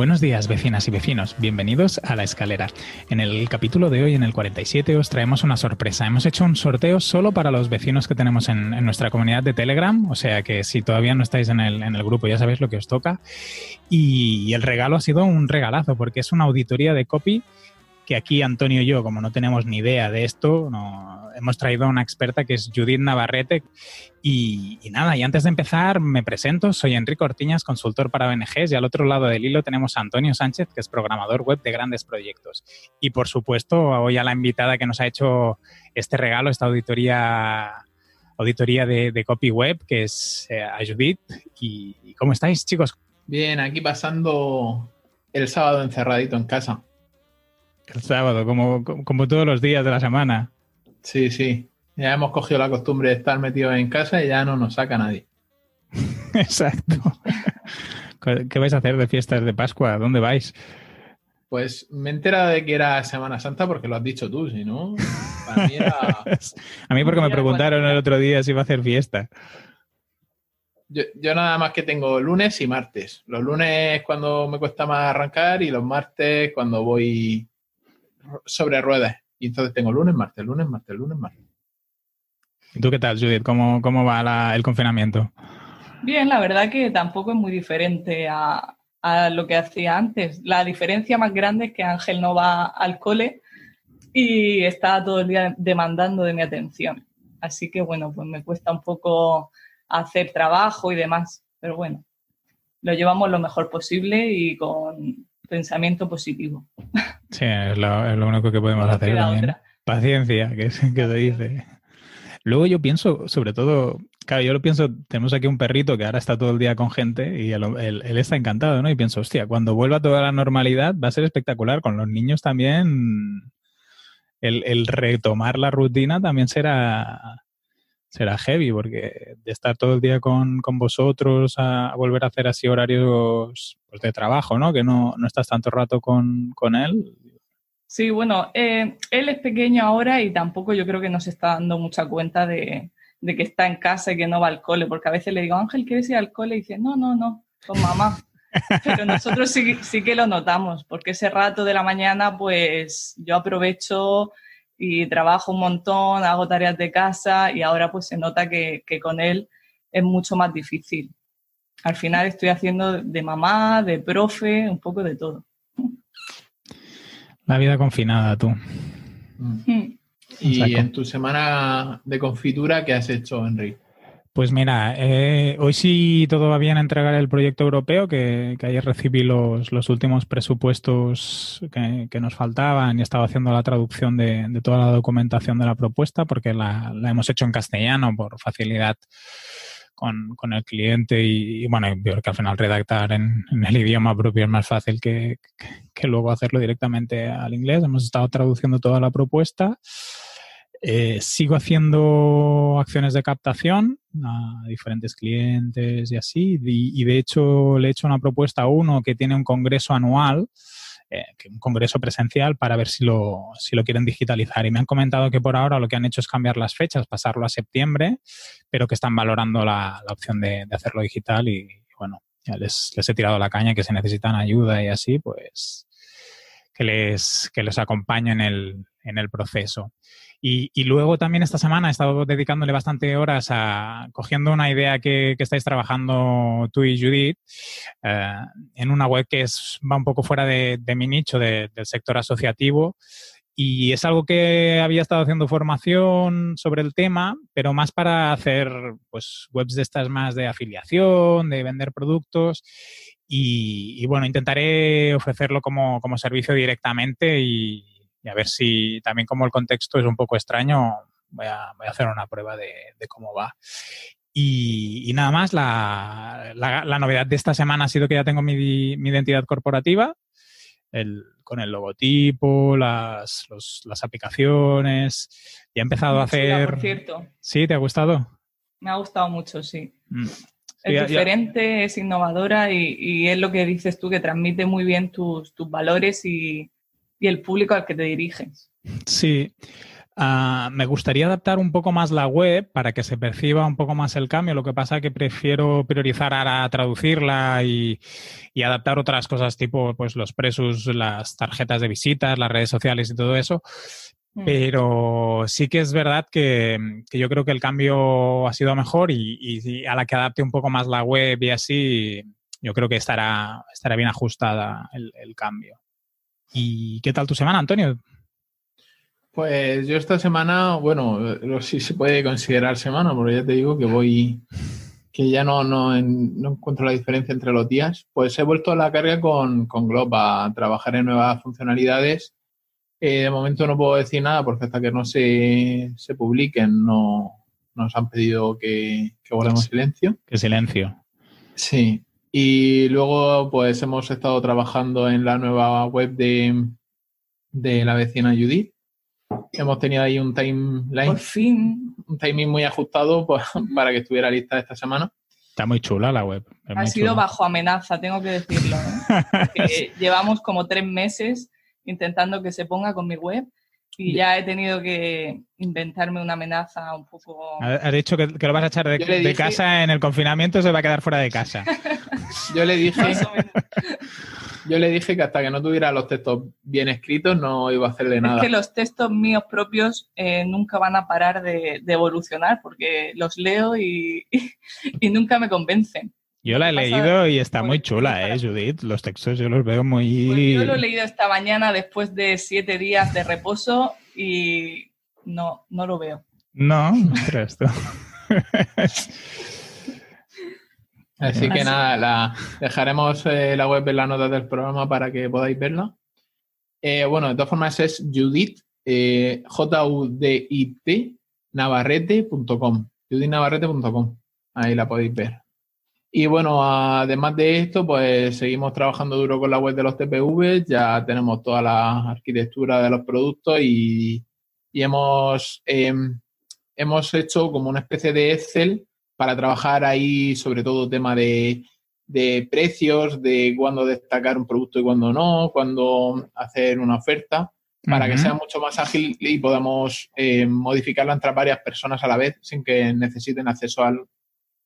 Buenos días, vecinas y vecinos. Bienvenidos a La Escalera. En el capítulo de hoy, en el 47, os traemos una sorpresa. Hemos hecho un sorteo solo para los vecinos que tenemos en, nuestra comunidad de Telegram. O sea que si todavía no estáis en el, grupo, ya sabéis lo que os toca. Y el regalo ha sido un regalazo, porque es una auditoría de copy que aquí Antonio y yo, como no tenemos ni idea de esto, no, hemos traído a una experta que es Judith Navarrete. Y, nada, y antes de empezar, me presento, soy Enrique Ortiñas, consultor para ONGs, y al otro lado del hilo tenemos a Antonio Sánchez, que es programador web de grandes proyectos. Y por supuesto, hoy a la invitada que nos ha hecho este regalo, esta auditoría auditoría de, copy web, que es eh, Judith. ¿Y cómo estáis, chicos? Bien, aquí pasando el sábado encerradito en casa. El sábado, como, como todos los días de la semana. Sí, sí. Ya hemos cogido la costumbre de estar metidos en casa y ya no nos saca nadie. Exacto. ¿Qué vais a hacer de fiestas de Pascua? ¿Dónde vais? Pues me he enterado de que era Semana Santa porque lo has dicho tú, si no, para mí era... a mí porque me preguntaron el otro día si iba a hacer fiesta. Yo, yo, nada más que tengo lunes y martes. Los lunes cuando me cuesta más arrancar y los martes cuando voy sobre ruedas. Y entonces tengo lunes, martes, lunes, martes, lunes, martes. ¿Y tú qué tal, Judith? ¿Cómo, cómo va el confinamiento? Bien, la verdad que tampoco es muy diferente a, a, lo que hacía antes. La diferencia más grande es que Ángel no va al cole y está todo el día demandando de mi atención. Así que bueno, pues me cuesta un poco hacer trabajo y demás, pero bueno, lo llevamos lo mejor posible y con pensamiento positivo. Sí, es lo, único que podemos hacer también. Paciencia, que, que se dice. Luego yo pienso, sobre todo, claro, yo lo pienso, tenemos aquí un perrito que ahora está todo el día con gente y él, está encantado, ¿no? Y pienso, hostia, cuando vuelva toda la normalidad va a ser espectacular. Con los niños también, el, el retomar la rutina también será, será heavy, porque de estar todo el día con, vosotros a, volver a hacer así horarios pues, de trabajo, ¿no? Que no, no estás tanto rato con, él. Sí, bueno, eh, él es pequeño ahora y tampoco yo creo que nos está dando mucha cuenta de, que está en casa y que no va al cole, porque a veces le digo, Ángel, ¿quieres ir al cole? Y dice, no, no, no, con mamá. Pero nosotros sí, sí que lo notamos, porque ese rato de la mañana, pues yo aprovecho y trabajo un montón, hago tareas de casa y ahora pues se nota que, con él es mucho más difícil. Al final estoy haciendo de mamá, de profe, un poco de todo. La vida confinada, tú. Mm. Y en tu semana de confitura, ¿qué has hecho, Enrique? Pues mira, eh, hoy sí todo va bien a entregar el proyecto europeo, que, ayer recibí los, los últimos presupuestos que, nos faltaban y estaba haciendo la traducción de, toda la documentación de la propuesta, porque la, hemos hecho en castellano por facilidad con, el cliente y, bueno, que al final redactar en, el idioma propio es más fácil que, que luego hacerlo directamente al inglés. Hemos estado traduciendo toda la propuesta. Eh, sigo haciendo acciones de captación a diferentes clientes y así, y, de hecho le he hecho una propuesta a uno que tiene un congreso anual, eh, un congreso presencial, para ver si lo, si lo quieren digitalizar. Y me han comentado que por ahora lo que han hecho es cambiar las fechas, pasarlo a septiembre, pero que están valorando la, opción de, hacerlo digital y, bueno, ya les, les he tirado la caña que si necesitan ayuda y así, pues que les, que les acompañe en el, en el proceso. Y, luego también esta semana he estado dedicándole bastante horas a cogiendo una idea que, estáis trabajando tú y Judith eh, en una web que es, va un poco fuera de, mi nicho del sector asociativo. Y es algo que había estado haciendo formación sobre el tema, pero más para hacer pues, webs de estas más de afiliación, de vender productos. Y, bueno, intentaré ofrecerlo como, como servicio directamente y, y a ver si también como el contexto es un poco extraño, voy a, voy a hacer una prueba de, cómo va. Y, nada más, la, la, novedad de esta semana ha sido que ya tengo mi, mi identidad corporativa, el, con el logotipo, las, las aplicaciones. Y he empezado a hacer... por cierto. ¿Sí? ¿Te ha gustado? Me ha gustado mucho, sí. Mm. Es diferente, es innovadora y, y, es lo que dices tú, que transmite muy bien tus, tus valores y, y el público al que te diriges. Sí. Ah, me gustaría adaptar un poco más la web para que se perciba un poco más el cambio. Lo que pasa es que prefiero priorizar ahora traducirla y, adaptar otras cosas tipo pues los presos, las tarjetas de visitas, las redes sociales y todo eso. Mm. Pero sí que es verdad que, yo creo que el cambio ha sido mejor y, a la que adapte un poco más la web y así, yo creo que estará, estará bien ajustada el, el cambio. ¿Y qué tal tu semana, Antonio? Pues yo esta semana, bueno, sí se puede considerar semana, porque ya te digo que voy, que ya no, no, encuentro la diferencia entre los días. Pues he vuelto a la carga con, con Glob a trabajar en nuevas funcionalidades. Eh, de momento no puedo decir nada porque hasta que no se, se publiquen no nos han pedido que, que guardemos silencio. Que silencio. Sí. Y luego pues hemos estado trabajando en la nueva web de, de la vecina Judith Hemos tenido ahí un timeline. Por fin. Un timing muy ajustado pues, para que estuviera lista esta semana. Está muy chula la web. ha sido bajo amenaza, tengo que decirlo. ¿eh? llevamos como tres meses intentando que se ponga con mi web y ya he tenido que inventarme una amenaza un poco. Has dicho que, lo vas a echar de, casa en el confinamiento, se va a quedar fuera de casa. Yo le dije. Yo le dije que hasta que no tuviera los textos bien escritos no iba a hacerle nada. Es que los textos míos propios eh, nunca van a parar de, evolucionar porque los leo y, nunca me convencen. Yo la he leído y está muy chula, ¿eh, Judith? Los textos yo los veo muy... Pues yo lo he leído esta mañana después de siete días de reposo y no, no lo veo. No, esto. Así que nada, la, dejaremos eh, la web en la nota del programa para que podáis verla. Eh, bueno, de todas formas es Judith, eh, J-U-D-I-T, navarrete.com, judithnavarrete.com, ahí la podéis ver. Y bueno, además de esto, pues seguimos trabajando duro con la web de los TPV, ya tenemos toda la arquitectura de los productos y, y hemos, em, hemos hecho como una especie de Excel para trabajar ahí sobre todo tema de, precios, de cuándo destacar un producto y cuándo no, cuándo hacer una oferta, para que sea mucho más ágil y podamos eh, modificarla entre varias personas a la vez sin que necesiten acceso al,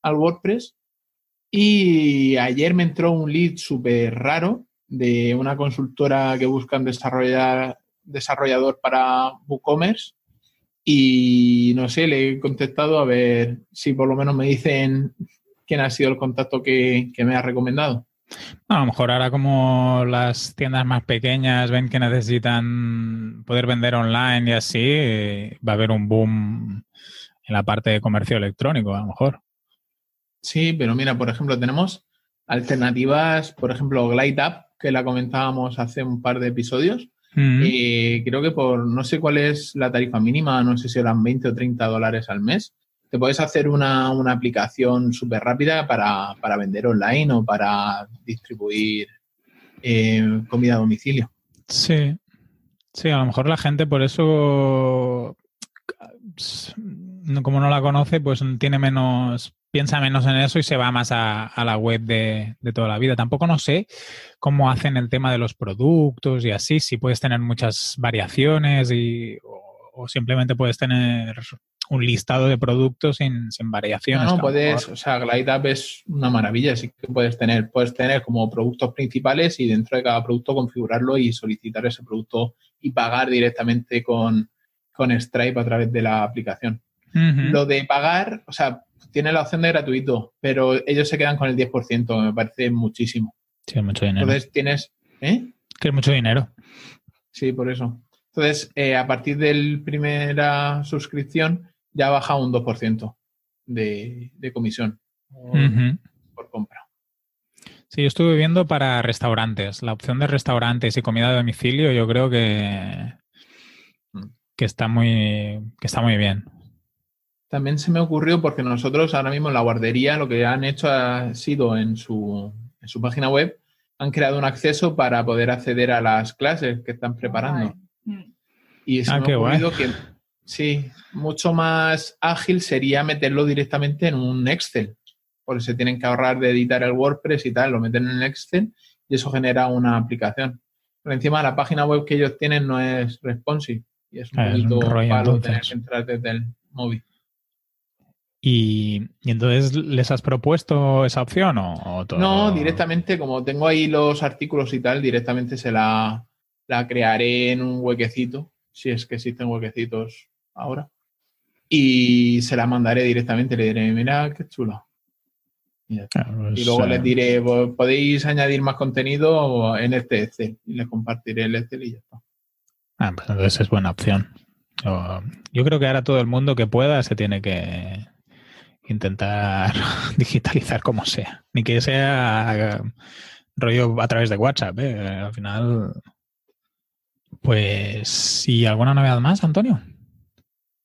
WordPress. Y ayer me entró un lead súper raro de una consultora que buscan desarrollar desarrollador para WooCommerce y no sé, le he contestado a ver si por lo menos me dicen quién ha sido el contacto que, me ha recomendado. a lo mejor ahora como las tiendas más pequeñas ven que necesitan poder vender online y así, va a haber un boom en la parte de comercio electrónico, a lo mejor. Sí, pero mira, por ejemplo, tenemos alternativas, por ejemplo, GlideUp, que la comentábamos hace un par de episodios, y creo que por no sé cuál es la tarifa mínima, no sé si eran 20 o 30 dólares al mes, te puedes hacer una, aplicación súper rápida para, vender online o para distribuir eh, comida a domicilio. Sí, sí, a lo mejor la gente por eso, como no la conoce, pues tiene menos piensa menos en eso y se va más a, la web de, toda la vida. Tampoco no sé cómo hacen el tema de los productos y así, si puedes tener muchas variaciones y, o, simplemente puedes tener un listado de productos sin, variaciones. No, puedes, o sea, GlideUp es una maravilla, sí que puedes tener, puedes tener como productos principales y dentro de cada producto configurarlo y solicitar ese producto y pagar directamente con, Stripe a través de la aplicación. Lo de pagar, o sea, tiene la opción de gratuito, pero ellos se quedan con el 10%, me parece muchísimo. Sí, es mucho dinero. Entonces tienes... ¿eh? Que es mucho dinero. Sí, por eso. Entonces, eh, a partir de la primera suscripción ya baja un 2% de, de comisión por, compra. Sí, yo estuve viendo para restaurantes. La opción de restaurantes y comida de domicilio yo creo que, mm. que, está, muy, que está muy bien también se me ocurrió porque nosotros ahora mismo en la guardería lo que han hecho ha sido en su, en su página web, han creado un acceso para poder acceder a las clases que están preparando. Y se ah, me ha ocurrido que sí, mucho más ágil sería meterlo directamente en un Excel, porque se tienen que ahorrar de editar el WordPress y tal, lo meten en el Excel y eso genera una aplicación. Pero encima la página web que ellos tienen no es responsive Y es un Ah, es un poquito rollo, palo entonces. tener que entrar desde el móvil. Y, y entonces les has propuesto esa opción o, o todo? No, directamente, como tengo ahí los artículos y tal, directamente se la, la crearé en un huequecito, si es que existen huequecitos ahora. Y se la mandaré directamente, le diré, mira qué chulo. Y. Claro, luego eh, les diré, "Pues, podéis añadir más contenido en este Excel. Y les compartiré el Excel y ya está. Ah, pues entonces es buena opción. Yo creo que ahora todo el mundo que pueda se tiene que intentar digitalizar como sea. Ni que sea eh, rollo a través de WhatsApp. ¿eh? Al final, pues, ¿y alguna novedad más, Antonio?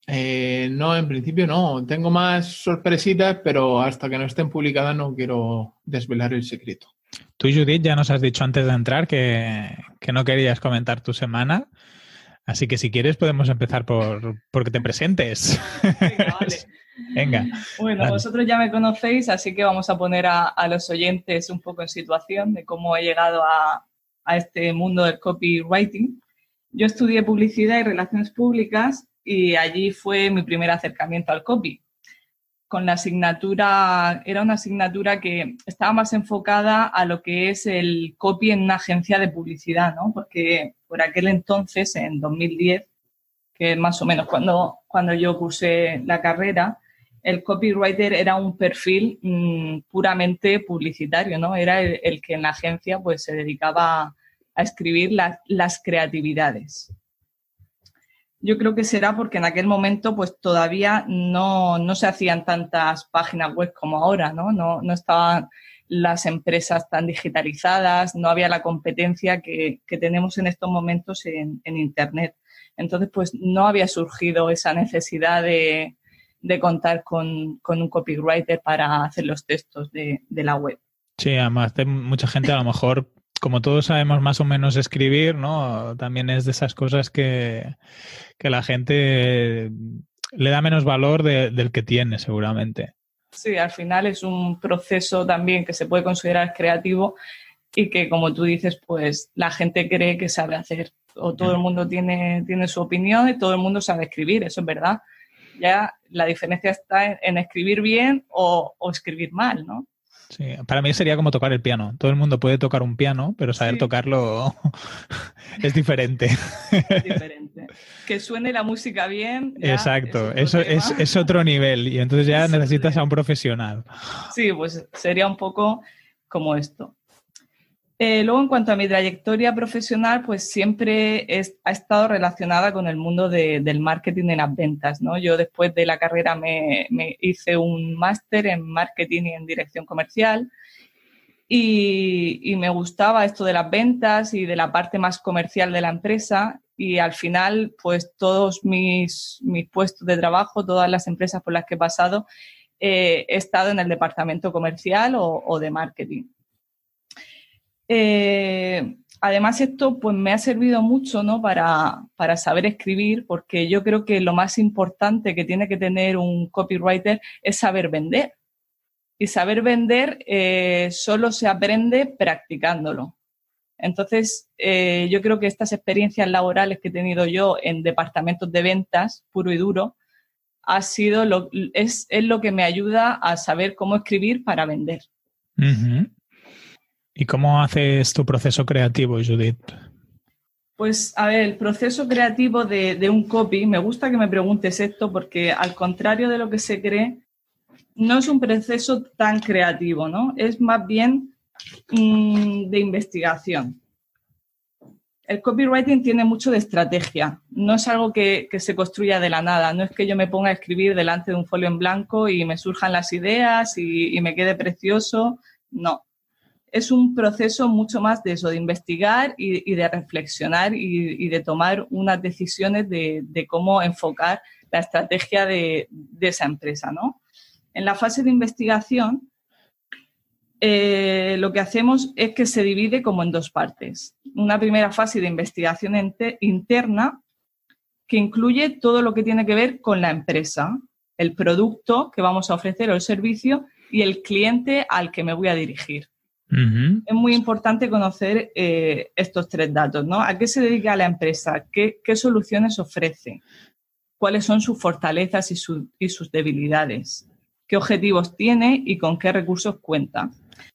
Eh, no, en principio no. Tengo más sorpresitas, pero hasta que no estén publicadas no quiero desvelar el secreto. Tú, Judith, ya nos has dicho antes de entrar que, que no querías comentar tu semana. Así que si quieres podemos empezar por, por que te presentes. Venga, vale. Venga. Bueno, Vale. vosotros ya me conocéis, así que vamos a poner a, a los oyentes un poco en situación de cómo he llegado a, a este mundo del copywriting. Yo estudié publicidad y relaciones públicas y allí fue mi primer acercamiento al copy. Con la asignatura, era una asignatura que estaba más enfocada a lo que es el copy en una agencia de publicidad, ¿no? Porque por aquel entonces, en 2010, que es más o menos cuando, cuando yo cursé la carrera, el copywriter era un perfil mm, puramente publicitario, ¿no? Era el, que en la agencia pues, se dedicaba a, escribir la- las creatividades. Yo creo que será porque en aquel momento pues todavía no, no se hacían tantas páginas web como ahora, ¿no? No, no estaban las empresas tan digitalizadas, no había la competencia que, que tenemos en estos momentos en, en Internet. Entonces, pues no había surgido esa necesidad de, de contar con, con un copywriter para hacer los textos de, de la web. Sí, además de mucha gente a lo mejor, como todos sabemos más o menos escribir, ¿no? También es de esas cosas que, que la gente le da menos valor de- del que tiene, seguramente. Sí, al final es un proceso también que se puede considerar creativo y que, como tú dices, pues la gente cree que sabe hacer. O todo el mundo tiene, tiene su opinión y todo el mundo sabe escribir, eso es verdad. Ya la diferencia está en, en escribir bien o, o escribir mal, ¿no? Sí, para mí sería como tocar el piano. Todo el mundo puede tocar un piano, pero saber Sí. tocarlo es diferente. Es diferente. que suene la música bien. Exacto, es eso otro es, es otro nivel y entonces ya Es necesitas a un profesional. Sí, pues sería un poco como esto. Eh, luego, en cuanto a mi trayectoria profesional, pues siempre ha estado relacionada con el mundo de- del marketing y las ventas. ¿no? Yo después de la carrera me, hice un máster en marketing y en dirección comercial y, me gustaba esto de las ventas y de la parte más comercial de la empresa y al final, pues todos mis, puestos de trabajo, todas las empresas por las que he pasado, eh, he estado en el departamento comercial o de marketing. Eh, además, esto pues, me ha servido mucho ¿no? para, para saber escribir, porque yo creo que lo más importante que tiene que tener un copywriter es saber vender. Y saber vender eh, solo se aprende practicándolo. Entonces, eh, yo creo que estas experiencias laborales que he tenido yo en departamentos de ventas, puro y duro, ha sido lo, es, es lo que me ayuda a saber cómo escribir para vender. Ujú. ¿Y cómo haces tu proceso creativo, Judith? Pues a ver, el proceso creativo de, un copy, me gusta que me preguntes esto porque al contrario de lo que se cree, no es un proceso tan creativo, ¿no? Es más bien mmm, de investigación. El copywriting tiene mucho de estrategia, no es algo que, se construya de la nada, no es que yo me ponga a escribir delante de un folio en blanco y me surjan las ideas y me quede precioso, no. Es un proceso mucho más de eso, de investigar y, de reflexionar y, de tomar unas decisiones de, cómo enfocar la estrategia de, de, esa empresa, ¿no? En la fase de investigación, eh, lo que hacemos es que se divide como en dos partes. Una primera fase de investigación interna que incluye todo lo que tiene que ver con la empresa, el producto que vamos a ofrecer o el servicio y el cliente al que me voy a dirigir. Es muy importante conocer eh, estos tres datos, ¿no? ¿A qué se dedica la empresa? ¿Qué, soluciones ofrece? ¿Cuáles son sus fortalezas y, sus debilidades? ¿Qué objetivos tiene y con qué recursos cuenta?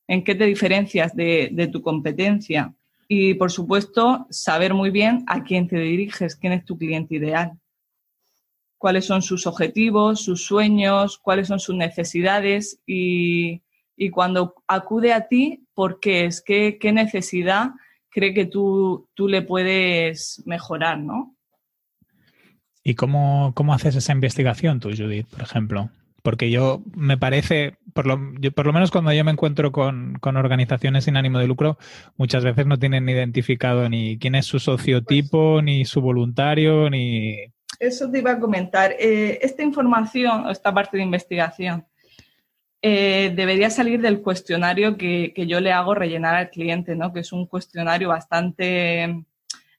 ¿En qué te diferencias de, de tu competencia? Y, por supuesto, saber muy bien a quién te diriges, quién es tu cliente ideal cuáles son sus objetivos, sus sueños, cuáles son sus necesidades y, cuando acude a ti, ¿por qué es? ¿Qué, necesidad cree que tú, tú, le puedes mejorar, no? ¿Y cómo, haces esa investigación tú, Judith, por ejemplo? Porque yo me parece, por lo, por lo menos cuando yo me encuentro con, con, organizaciones sin ánimo de lucro, muchas veces no tienen identificado ni quién es su sociotipo, ni su voluntario, ni eso te iba a comentar. Eh, esta información, esta parte de investigación, eh, debería salir del cuestionario que, yo le hago rellenar al cliente, ¿no? que es un cuestionario bastante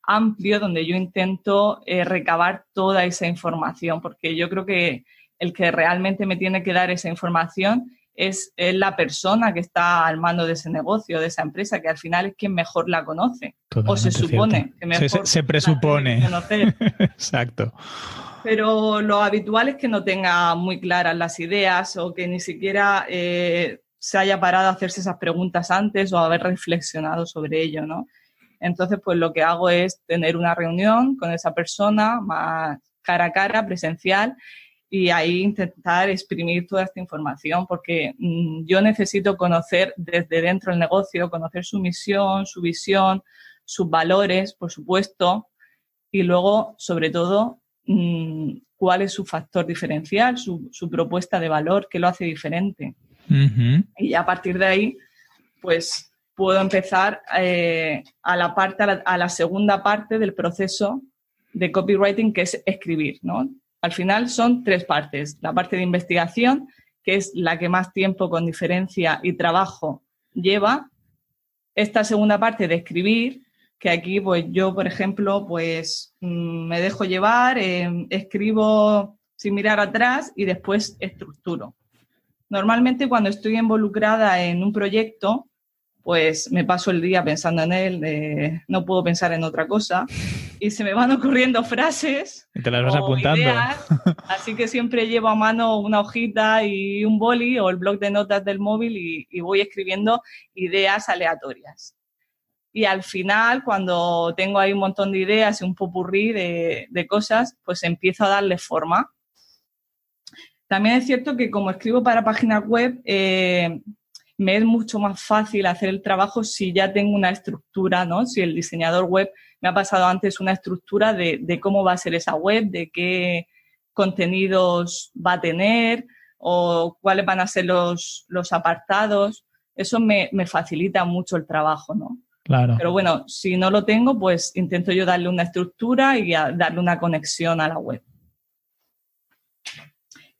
amplio donde yo intento eh, recabar toda esa información, porque yo creo que el que realmente me tiene que dar esa información es, la persona que está al mando de ese negocio, de esa empresa, que al final es quien mejor la conoce. o se supone que mejor se, presupone. Exacto. Pero lo habitual es que no tenga muy claras las ideas o que ni siquiera eh, se haya parado a hacerse esas preguntas antes o haber reflexionado sobre ello, ¿no? Entonces, pues lo que hago es tener una reunión con esa persona más cara a cara, presencial, y ahí intentar exprimir toda esta información, porque mm, yo necesito conocer desde dentro del negocio, conocer su misión, su visión, sus valores, por supuesto, y luego, sobre todo, mm, cuál es su factor diferencial, su, propuesta de valor, qué lo hace diferente. Y a partir de ahí, pues puedo empezar eh, a la parte, a la segunda parte del proceso de copywriting, que es escribir, ¿no? Al final son tres partes. La parte de investigación, que es la que más tiempo con diferencia y trabajo lleva. Esta segunda parte de escribir, que aquí pues yo, por ejemplo, pues mm, me dejo llevar, em, escribo sin mirar atrás y después estructuro. Normalmente cuando estoy involucrada en un proyecto, pues me paso el día pensando en él, no puedo pensar en otra cosa y se me van ocurriendo frases. Y te las vas apuntando. así que siempre llevo a mano una hojita y un boli o el blog de notas del móvil y, voy escribiendo ideas aleatorias. Y al final, cuando tengo ahí un montón de ideas y un popurrí de, de cosas, pues empiezo a darle forma. También es cierto que como escribo para páginas web, eh, me es mucho más fácil hacer el trabajo si ya tengo una estructura, ¿no? Si el diseñador web me ha pasado antes una estructura de, cómo va a ser esa web, de qué contenidos va a tener o cuáles van a ser los, los apartados. Eso me, me, facilita mucho el trabajo, ¿no? Claro. Pero bueno, si no lo tengo, pues intento yo darle una estructura y darle una conexión a la web.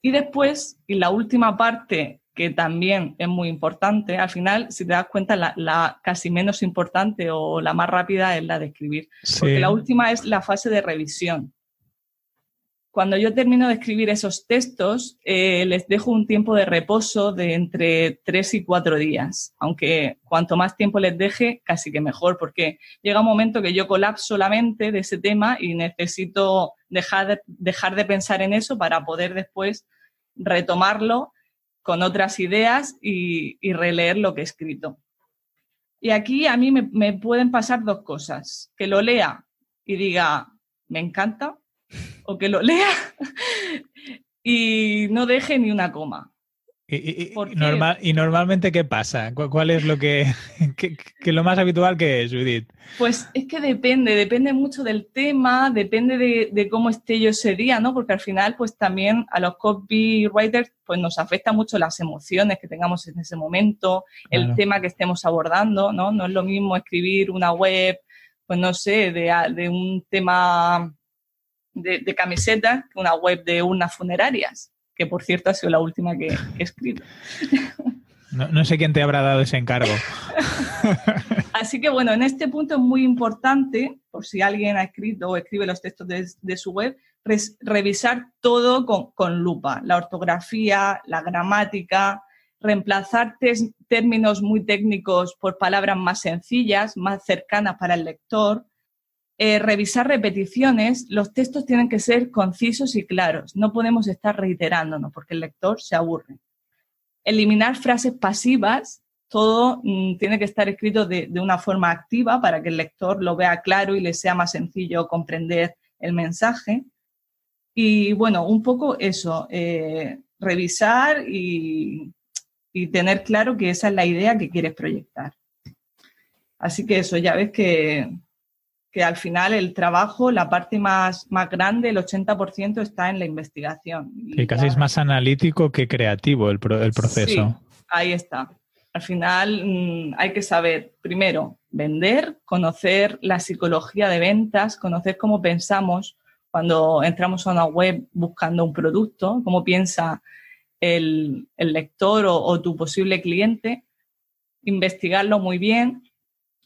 Y después, y la última parte que también es muy importante. Al final, si te das cuenta, la, casi menos importante o la más rápida es la de escribir. Porque la última es la fase de revisión. Cuando yo termino de escribir esos textos, eh, les dejo un tiempo de reposo de entre tres y cuatro días. Aunque cuanto más tiempo les deje, casi que mejor, porque llega un momento que yo colapso solamente de ese tema y necesito dejar dejar de pensar en eso para poder después retomarlo con otras ideas y, releer lo que he escrito. Y aquí a mí me, pueden pasar dos cosas. Que lo lea y diga, me encanta, o que lo lea y no deje ni una coma. ¿Y, normal, ¿Y, normalmente qué pasa? ¿Cuál es lo que, lo más habitual que es, Judith? Pues es que depende, depende mucho del tema, depende de, cómo esté yo ese día, ¿no? Porque al final, pues también a los copywriters, pues nos afecta mucho las emociones que tengamos en ese momento, el tema que estemos abordando, ¿no? No es lo mismo escribir una web, pues no sé, de, un tema de, de camisetas que una web de unas funerarias que por cierto ha sido la última que, he escrito. No, sé quién te habrá dado ese encargo. Así que bueno, en este punto es muy importante, por si alguien ha escrito o escribe los textos de, su web, revisar todo con, lupa, la ortografía, la gramática, reemplazar términos muy técnicos por palabras más sencillas, más cercanas para el lector, eh, revisar repeticiones, los textos tienen que ser concisos y claros, no podemos estar reiterándonos porque el lector se aburre. Eliminar frases pasivas, todo mm, tiene que estar escrito de, una forma activa para que el lector lo vea claro y le sea más sencillo comprender el mensaje. Y bueno, un poco eso, eh, revisar y, y tener claro que esa es la idea que quieres proyectar. Así que eso, ya ves que que al final el trabajo, la parte más, más grande, el 80% está en la investigación. Que casi es más analítico que creativo el, el proceso. Sí, ahí está. Al final mm, hay que saber, primero, vender, conocer la psicología de ventas, conocer cómo pensamos cuando entramos a una web buscando un producto, cómo piensa el, lector o tu posible cliente, investigarlo muy bien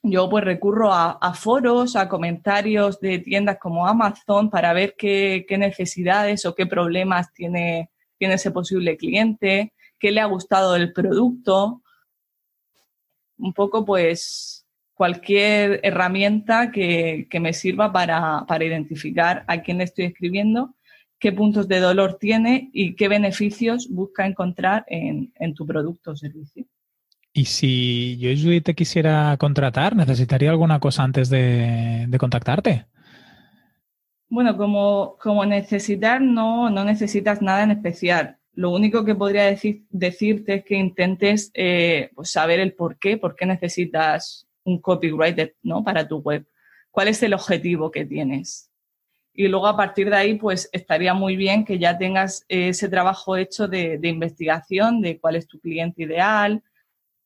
yo pues recurro a, foros, a comentarios de tiendas como Amazon para ver qué, necesidades o qué problemas tiene, tiene, ese posible cliente, qué le ha gustado del producto. Un poco pues cualquier herramienta que, me sirva para, identificar a quién le estoy escribiendo, qué puntos de dolor tiene y qué beneficios busca encontrar en, en tu producto o servicio. Y si yo, te quisiera contratar, ¿necesitaría alguna cosa antes de, contactarte? Bueno, como, como, necesitar, no, no necesitas nada en especial. Lo único que podría decir, decirte es que intentes eh, pues saber el por qué, por qué necesitas un copywriter ¿no? para tu web. ¿Cuál es el objetivo que tienes? Y luego a partir de ahí, pues estaría muy bien que ya tengas ese trabajo hecho de, de investigación de cuál es tu cliente ideal,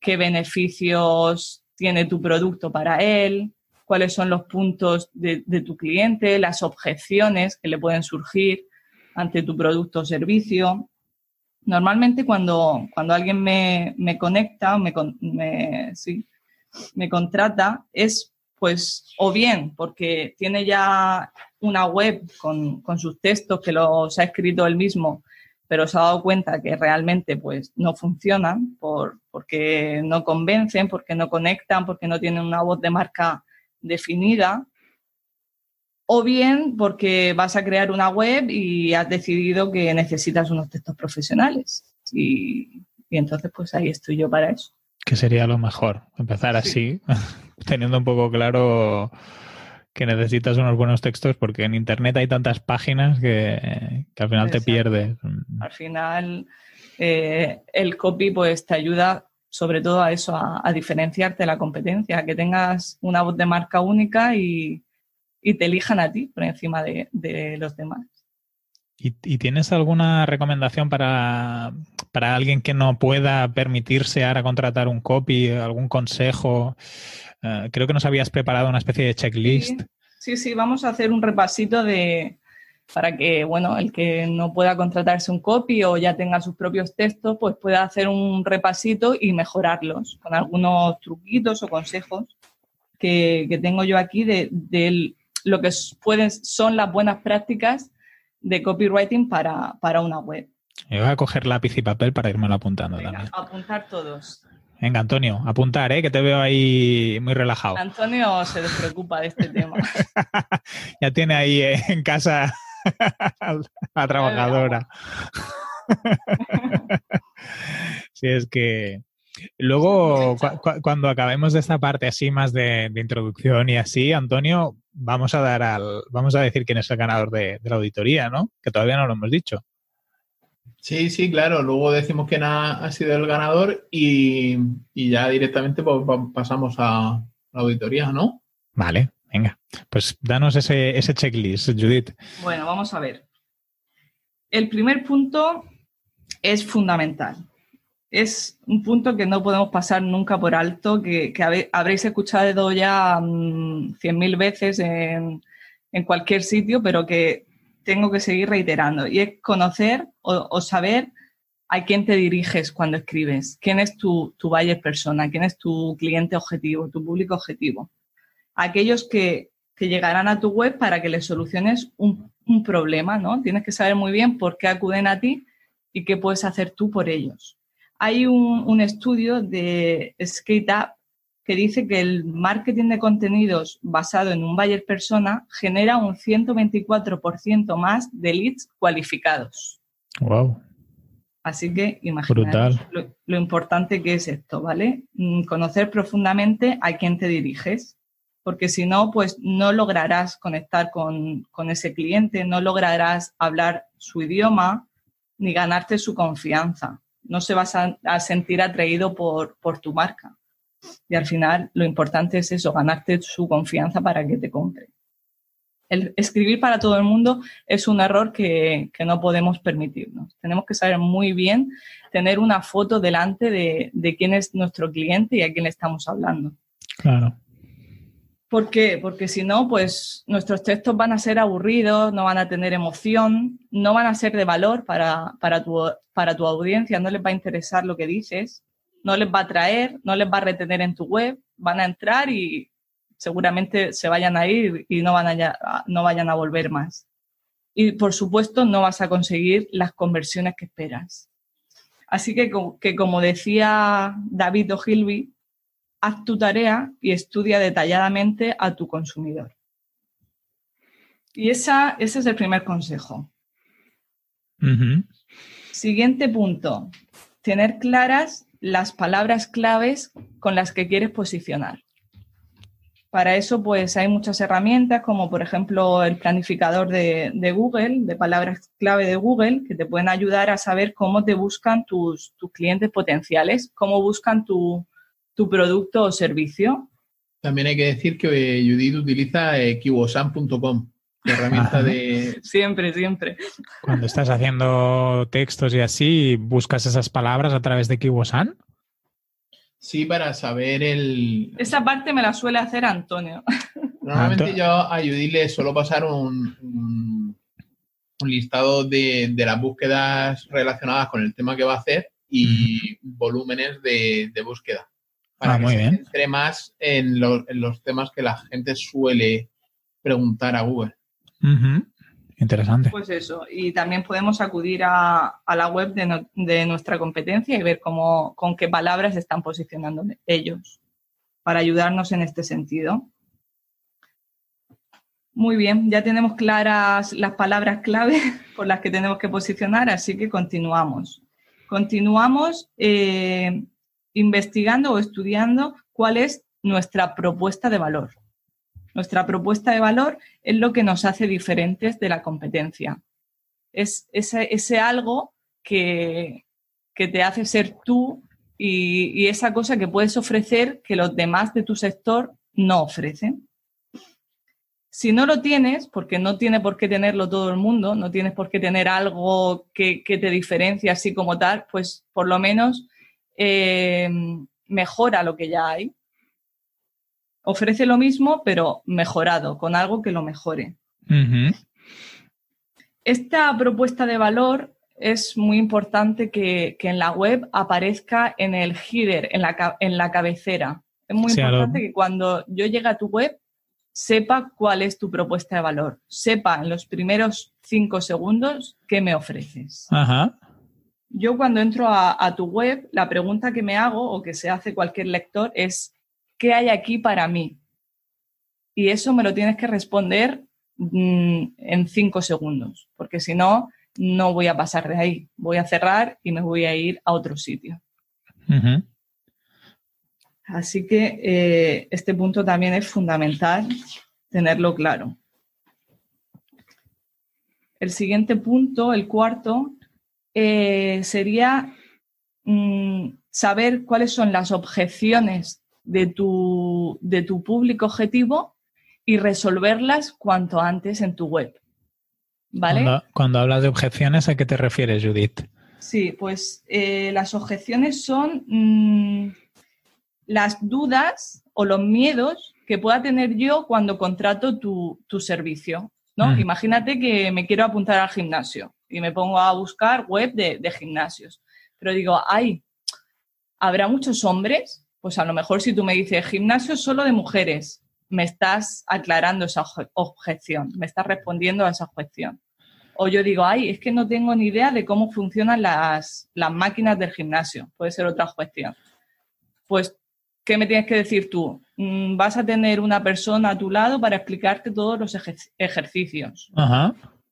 qué beneficios tiene tu producto para él, cuáles son los puntos de, tu cliente, las objeciones que le pueden surgir ante tu producto o servicio. Normalmente cuando, cuando alguien me, conecta, me, me, me contrata, es pues o bien porque tiene ya una web con, con, sus textos que los ha escrito él mismo pero se ha dado cuenta que realmente pues no funcionan por, porque no convencen, porque no conectan, porque no tienen una voz de marca definida, o bien porque vas a crear una web y has decidido que necesitas unos textos profesionales. Y, entonces pues ahí estoy yo para eso. Que sería lo mejor, empezar así, teniendo un poco claro que necesitas unos buenos textos porque en Internet hay tantas páginas que, al final te pierdes. Al final eh, el copy pues te ayuda sobre todo a eso, a, diferenciarte de la competencia, a que tengas una voz de marca única y, te elijan a ti por encima de, los demás. ¿Y, tienes alguna recomendación para, para, alguien que no pueda permitirse ahora contratar un copy, algún consejo? Eh, creo que nos habías preparado una especie de checklist. Sí, sí, vamos a hacer un repasito de para que, bueno, el que no pueda contratarse un copy o ya tenga sus propios textos, pues pueda hacer un repasito y mejorarlos con algunos truquitos o consejos que, tengo yo aquí de, lo que pueden, son las buenas prácticas de copywriting para, una web. Yo voy a coger lápiz y papel para irme apuntando también. Apuntar todos. Venga, Antonio, apuntar, ¿eh? que te veo ahí muy relajado. Antonio se despreocupa de este tema. ya tiene ahí eh, en casa la trabajadora. sí, es que luego, cuando acabemos de esta parte así más de, introducción y así, Antonio, vamos a dar al, vamos a decir quién es el ganador de la auditoría, ¿no? Que todavía no lo hemos dicho. Sí, sí, claro. Luego decimos quién ha, sido el ganador y, ya directamente pues, pasamos a la auditoría, ¿no? Vale, venga. Pues danos ese, ese checklist, Judith. Bueno, vamos a ver. El primer punto es fundamental. Es un punto que no podemos pasar nunca por alto, que, habréis escuchado ya mm, cien mil veces en, cualquier sitio, pero que tengo que seguir reiterando, y es conocer o, saber a quién te diriges cuando escribes, quién es tu, tu buyer persona, quién es tu cliente objetivo, tu público objetivo. Aquellos que, llegarán a tu web para que les soluciones un, problema, ¿no? Tienes que saber muy bien por qué acuden a ti y qué puedes hacer tú por ellos. Hay un, estudio de SkateUp que dice que el marketing de contenidos basado en un buyer persona genera un 124% más de leads cualificados. Wow. Así que imagínate lo, lo, importante que es esto, ¿vale? Mm, conocer profundamente a quién te diriges, porque si no, pues no lograrás conectar con, con ese cliente, no lograrás hablar su idioma ni ganarte su confianza. No se vas a, sentir atraído por, por tu marca. Y al final lo importante es eso, ganarte su confianza para que te compre. El escribir para todo el mundo es un error que, no podemos permitirnos. Tenemos que saber muy bien tener una foto delante de, de, quién es nuestro cliente y a quién le estamos hablando. Claro. ¿Por qué? Porque si no, pues nuestros textos van a ser aburridos, no van a tener emoción, no van a ser de valor para, para, tu, para tu audiencia, no les va a interesar lo que dices no les va a atraer, no les va a retener en tu web, van a entrar y seguramente se vayan a ir y no, van a, no vayan a volver más. Y por supuesto no vas a conseguir las conversiones que esperas. Así que, que como decía David O'Hilby, haz tu tarea y estudia detalladamente a tu consumidor. Y esa, ese es el primer consejo. Siguiente punto, tener claras las palabras claves con las que quieres posicionar. Para eso, pues hay muchas herramientas, como por ejemplo el planificador de, Google, de palabras clave de Google, que te pueden ayudar a saber cómo te buscan tus, clientes potenciales, cómo buscan tu, producto o servicio. También hay que decir que Judith utiliza eh, herramienta de... Siempre, siempre. Cuando estás haciendo textos y así, ¿buscas esas palabras a través de Kiwosan? Sí, para saber el... Esa parte me la suele hacer Antonio. Normalmente yo a Judith le suelo pasar un, un, listado de, las búsquedas relacionadas con el tema que va a hacer y volúmenes de, búsqueda. Para ah, muy que bien. se entre más en los temas que la gente suele preguntar a Google. Interesante. Pues eso, y también podemos acudir a, la web de, nuestra competencia y ver cómo, con qué palabras están posicionando ellos para ayudarnos en este sentido. Muy bien, ya tenemos claras las palabras clave por las que tenemos que posicionar, así que continuamos. Continuamos eh, investigando o estudiando cuál es nuestra propuesta de valor. Nuestra propuesta de valor es lo que nos hace diferentes de la competencia. Es ese, algo que, te hace ser tú y, esa cosa que puedes ofrecer que los demás de tu sector no ofrecen. Si no lo tienes, porque no tiene por qué tenerlo todo el mundo, no tienes por qué tener algo que, te diferencie así como tal, pues por lo menos eh, mejora lo que ya hay ofrece lo mismo, pero mejorado, con algo que lo mejore. Esta propuesta de valor es muy importante que, en la web aparezca en el header, en la, en la cabecera. Es muy importante que cuando yo llegue a tu web sepa cuál es tu propuesta de valor, sepa en los primeros cinco segundos qué me ofreces. Yo cuando entro a, tu web, la pregunta que me hago o que se hace cualquier lector es ¿qué hay aquí para mí? Y eso me lo tienes que responder mm, en cinco segundos, porque si no, no voy a pasar de ahí. Voy a cerrar y me voy a ir a otro sitio. Así que eh, este punto también es fundamental tenerlo claro. El siguiente punto, el cuarto, eh, sería mm, saber cuáles son las objeciones de tu, de tu público objetivo y resolverlas cuanto antes en tu web. ¿Vale? Cuando, hablas de objeciones, ¿a qué te refieres, Judith? Sí, pues eh, las objeciones son mm, las dudas o los miedos que pueda tener yo cuando contrato tu, servicio. ¿no? Mm. Imagínate que me quiero apuntar al gimnasio y me pongo a buscar web de, gimnasios. Pero digo, ay, ¿habrá muchos hombres pues a lo mejor si tú me dices gimnasio solo de mujeres, me estás aclarando esa objeción, me estás respondiendo a esa objeción. O yo digo, ay, es que no tengo ni idea de cómo funcionan las, las máquinas del gimnasio. Puede ser otra cuestión. Pues, ¿qué me tienes que decir tú? Mm, vas a tener una persona a tu lado para explicarte todos los ejercicios.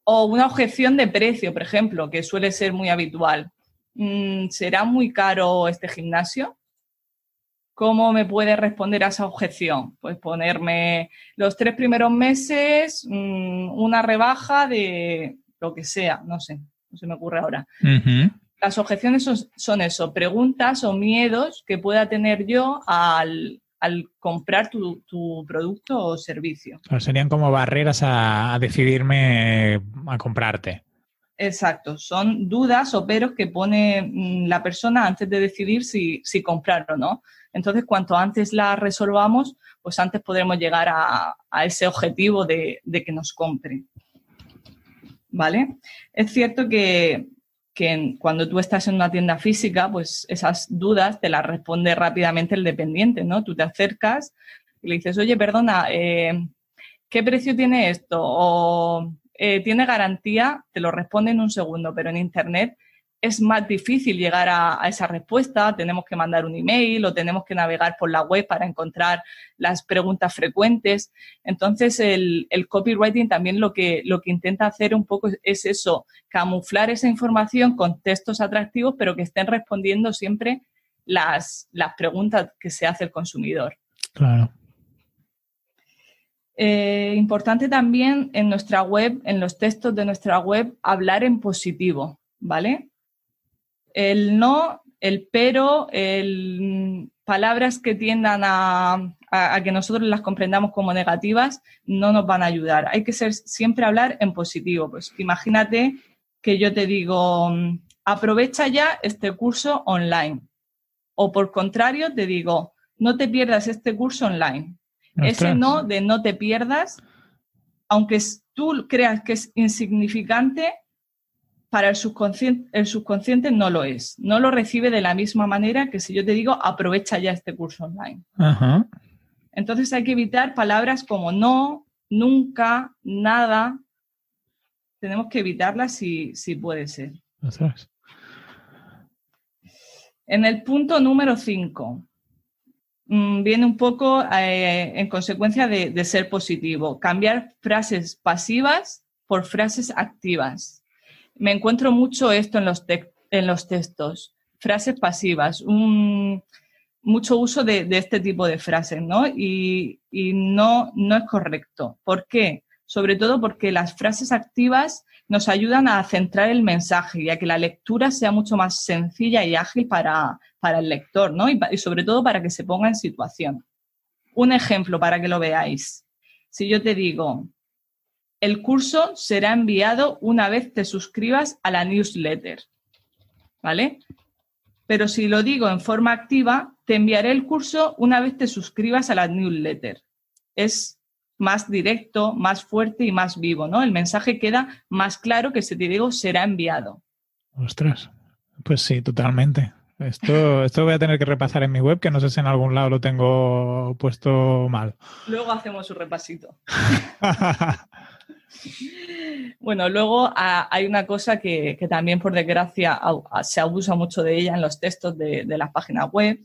O una objeción de precio, por ejemplo, que suele ser muy habitual. Mm, ¿Será muy caro este gimnasio? ¿Cómo me puede responder a esa objeción? Pues ponerme los tres primeros meses mm, una rebaja de lo que sea, no sé, no se me ocurre ahora. Las objeciones son, eso, preguntas o miedos que pueda tener yo al, comprar tu, producto o servicio. serían como barreras a, decidirme a comprarte. Exacto, son dudas o peros que pone mm, la persona antes de decidir si, si comprar o no. Entonces, cuanto antes la resolvamos, pues antes podremos llegar a, ese objetivo de, que nos compre. ¿Vale? Es cierto que, cuando tú estás en una tienda física, pues esas dudas te las responde rápidamente el dependiente, ¿no? Tú te acercas y le dices, oye, perdona, eh, ¿qué precio tiene esto? O eh, tiene garantía, te lo responde en un segundo, pero en Internet es más difícil llegar a, esa respuesta, tenemos que mandar un email o tenemos que navegar por la web para encontrar las preguntas frecuentes. Entonces, el, copywriting también lo que, lo que intenta hacer un poco es, eso, camuflar esa información con textos atractivos, pero que estén respondiendo siempre las, las preguntas que se hace el consumidor. Claro. Eh, importante también en nuestra web, en los textos de nuestra web, hablar en positivo, ¿vale? El no, el pero, el, palabras que tiendan a, que nosotros las comprendamos como negativas no nos van a ayudar. Hay que ser, siempre hablar en positivo. Pues imagínate que yo te digo, aprovecha ya este curso online. O por contrario, te digo, no te pierdas este curso online. Ese no de no te pierdas, aunque tú creas que es insignificante, para el subconsciente, el subconsciente no lo es. No lo recibe de la misma manera que si yo te digo aprovecha ya este curso online. Entonces hay que evitar palabras como no, nunca, nada. Tenemos que evitarlas si, si puede ser. En el punto número 5, mm, viene un poco eh, en consecuencia de, de ser positivo. Cambiar frases pasivas por frases activas me encuentro mucho esto en los, en los textos, frases pasivas, mucho uso de, este tipo de frases, ¿no? Y, no, no es correcto. ¿Por qué? Sobre todo porque las frases activas nos ayudan a centrar el mensaje y a que la lectura sea mucho más sencilla y ágil para, el lector, ¿no? y sobre todo para que se ponga en situación. Un ejemplo para que lo veáis. Si yo te digo, el curso será enviado una vez te suscribas a la newsletter. ¿Vale? Pero si lo digo en forma activa, te enviaré el curso una vez te suscribas a la newsletter. Es más directo, más fuerte y más vivo, ¿no? El mensaje queda más claro que si te digo será enviado. Ostras, pues sí, totalmente. Esto, esto voy a tener que repasar en mi web, que no sé si en algún lado lo tengo puesto mal. Luego hacemos un repasito. Bueno, luego ah, hay una cosa que, también, por desgracia, se abusa mucho de ella en los textos de, las páginas web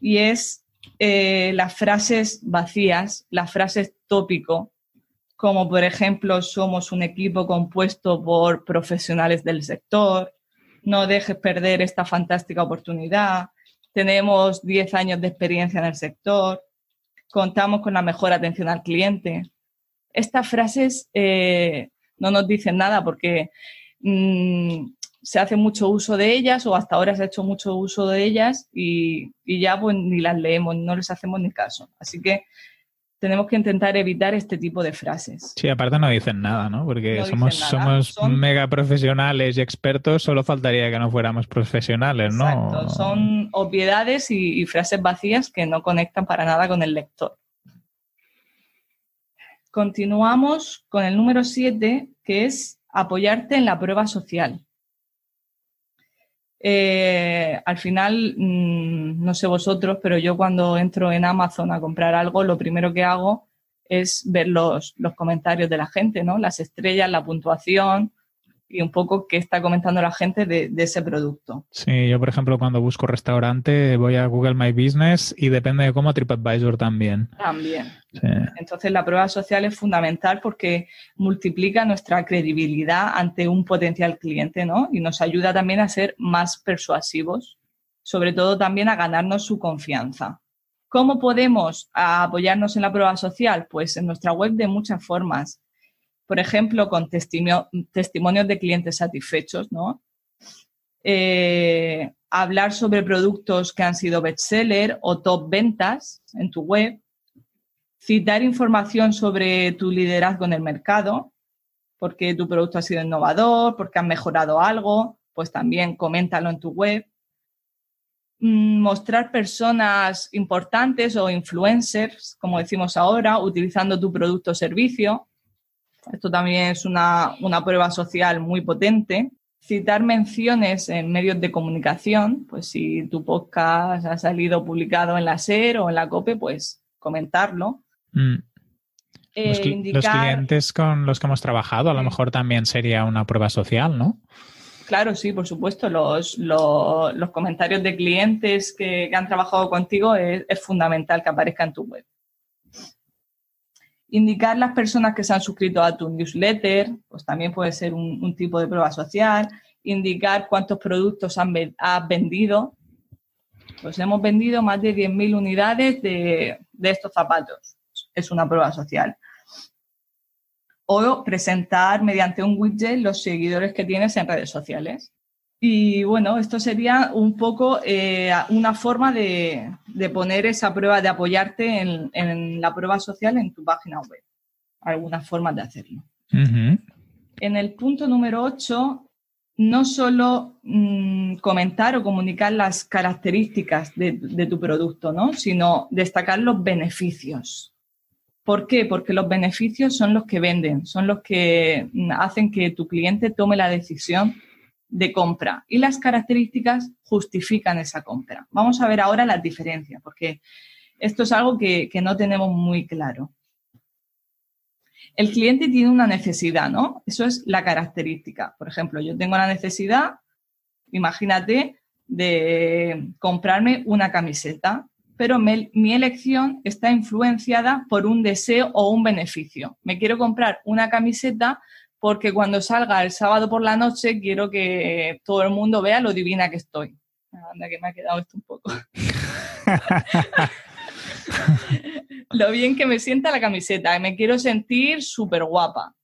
y es eh, las frases vacías, las frases tópico, como por ejemplo, somos un equipo compuesto por profesionales del sector, no dejes perder esta fantástica oportunidad, tenemos 10 años de experiencia en el sector, contamos con la mejor atención al cliente estas frases eh, no nos dicen nada porque mm, se hace mucho uso de ellas o hasta ahora se ha hecho mucho uso de ellas y, ya pues ni las leemos, no les hacemos ni caso. Así que tenemos que intentar evitar este tipo de frases. Sí, aparte no dicen nada, ¿no? Porque somos, somos mega profesionales y expertos, solo faltaría que no fuéramos profesionales, ¿no? Exacto. Son obviedades y frases vacías que no conectan para nada con el lector. Continuamos con el número 7, que es apoyarte en la prueba social. Eh, al final, mm, no sé vosotros, pero yo cuando entro en Amazon a comprar algo, lo primero que hago es ver los, comentarios de la gente, ¿no? Las estrellas, la puntuación, y un poco qué está comentando la gente de, ese producto. Sí, yo por ejemplo cuando busco restaurante voy a Google My Business y depende de cómo TripAdvisor también. También. Entonces la prueba social es fundamental porque multiplica nuestra credibilidad ante un potencial cliente, ¿no? Y nos ayuda también a ser más persuasivos, sobre todo también a ganarnos su confianza. ¿Cómo podemos apoyarnos en la prueba social? Pues en nuestra web de muchas formas por ejemplo, con testimonios de clientes satisfechos, ¿no? Eh, hablar sobre productos que han sido bestseller o top ventas en tu web, citar información sobre tu liderazgo en el mercado, porque tu producto ha sido innovador, porque han mejorado algo, pues también coméntalo en tu web. Mm, mostrar personas importantes o influencers, como decimos ahora, utilizando tu producto o servicio. Esto también es una, prueba social muy potente. Citar menciones en medios de comunicación, pues si tu podcast ha salido publicado en la SER o en la COPE, pues comentarlo. Mm. Eh, los, clientes con los que hemos trabajado a lo mejor también sería una prueba social, ¿no? Claro, sí, por supuesto. Los, comentarios de clientes que, han trabajado contigo es, fundamental que aparezca en tu web indicar las personas que se han suscrito a tu newsletter, pues también puede ser un, tipo de prueba social, indicar cuántos productos han, has vendido. Pues hemos vendido más de 10.000 unidades de, de estos zapatos. Es una prueba social. O presentar mediante un widget los seguidores que tienes en redes sociales. Y bueno, esto sería un poco eh, una forma de, poner esa prueba, de apoyarte en, la prueba social en tu página web. Algunas formas de hacerlo. En el punto número 8, no solo mm, comentar o comunicar las características de, de, tu producto, ¿no? sino destacar los beneficios. ¿Por qué? Porque los beneficios son los que venden, son los que mm, hacen que tu cliente tome la decisión de compra y las características justifican esa compra. Vamos a ver ahora las diferencias, porque esto es algo que, no tenemos muy claro. El cliente tiene una necesidad, ¿no? Eso es la característica. Por ejemplo, yo tengo la necesidad, imagínate, de comprarme una camiseta, pero mi elección está influenciada por un deseo o un beneficio. Me quiero comprar una camiseta porque cuando salga el sábado por la noche quiero que todo el mundo vea lo divina que estoy. Anda, que me ha quedado esto un poco. lo bien que me sienta la camiseta, me quiero sentir súper guapa.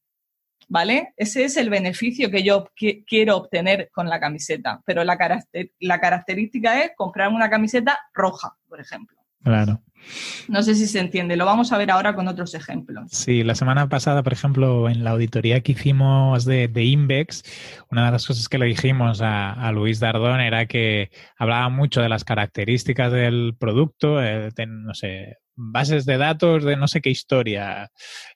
¿Vale? Ese es el beneficio que yo quiero obtener con la camiseta. Pero la, la característica es comprarme una camiseta roja, por ejemplo. Claro. No sé si se entiende, lo vamos a ver ahora con otros ejemplos. Sí, la semana pasada, por ejemplo, en la auditoría que hicimos de, de Invex, una de las cosas que le dijimos a, Luis Dardón era que hablaba mucho de las características del producto, eh, no sé, bases de datos de no sé qué historia,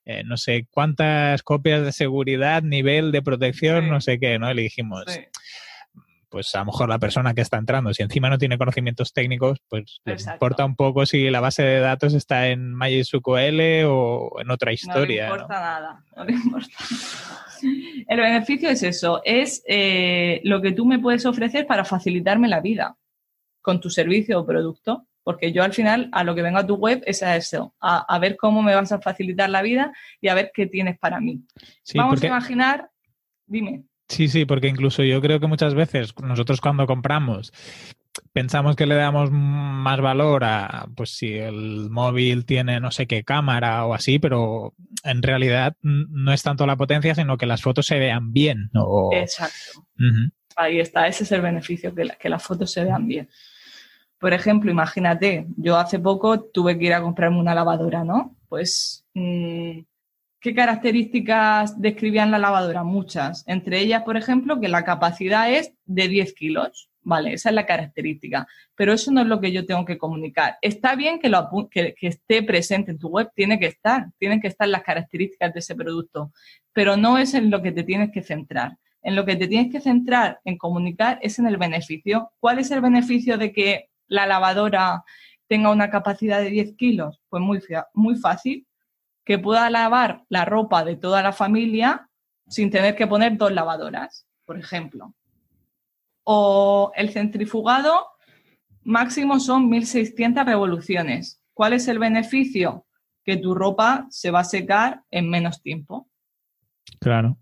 eh, no sé cuántas copias de seguridad, nivel de protección, no sé qué, ¿no? le dijimos pues a lo mejor la persona que está entrando, si encima no tiene conocimientos técnicos, pues le importa un poco si la base de datos está en MySQL o en otra historia. No le importa nada, no le importa. El beneficio es eso, es eh, lo que tú me puedes ofrecer para facilitarme la vida con tu servicio o producto, porque yo al final a lo que vengo a tu web es a eso, a, ver cómo me vas a facilitar la vida y a ver qué tienes para mí. Vamos a imaginar, dime. Sí, sí, porque incluso yo creo que muchas veces nosotros cuando compramos pensamos que le damos más valor a, pues si el móvil tiene no sé qué cámara o así, pero en realidad no es tanto la potencia, sino que las fotos se vean bien. Exacto. Ahí está, ese es el beneficio, que, que las fotos se vean bien. Por ejemplo, imagínate, yo hace poco tuve que ir a comprarme una lavadora, ¿no? Pues mm, ¿Qué características describían la lavadora? Muchas. Entre ellas, por ejemplo, que la capacidad es de 10 kilos. Vale, esa es la característica. Pero eso no es lo que yo tengo que comunicar. Está bien que, lo, que, esté presente en tu web, tiene que estar, tienen que estar las características de ese producto, pero no es en lo que te tienes que centrar. En lo que te tienes que centrar en comunicar es en el beneficio. ¿Cuál es el beneficio de que la lavadora tenga una capacidad de 10 kilos? Pues muy, muy fácil que pueda lavar la ropa de toda la familia sin tener que poner dos lavadoras, por ejemplo. O el centrifugado máximo son 1600 revoluciones. ¿Cuál es el beneficio? Que tu ropa se va a secar en menos tiempo. Claro.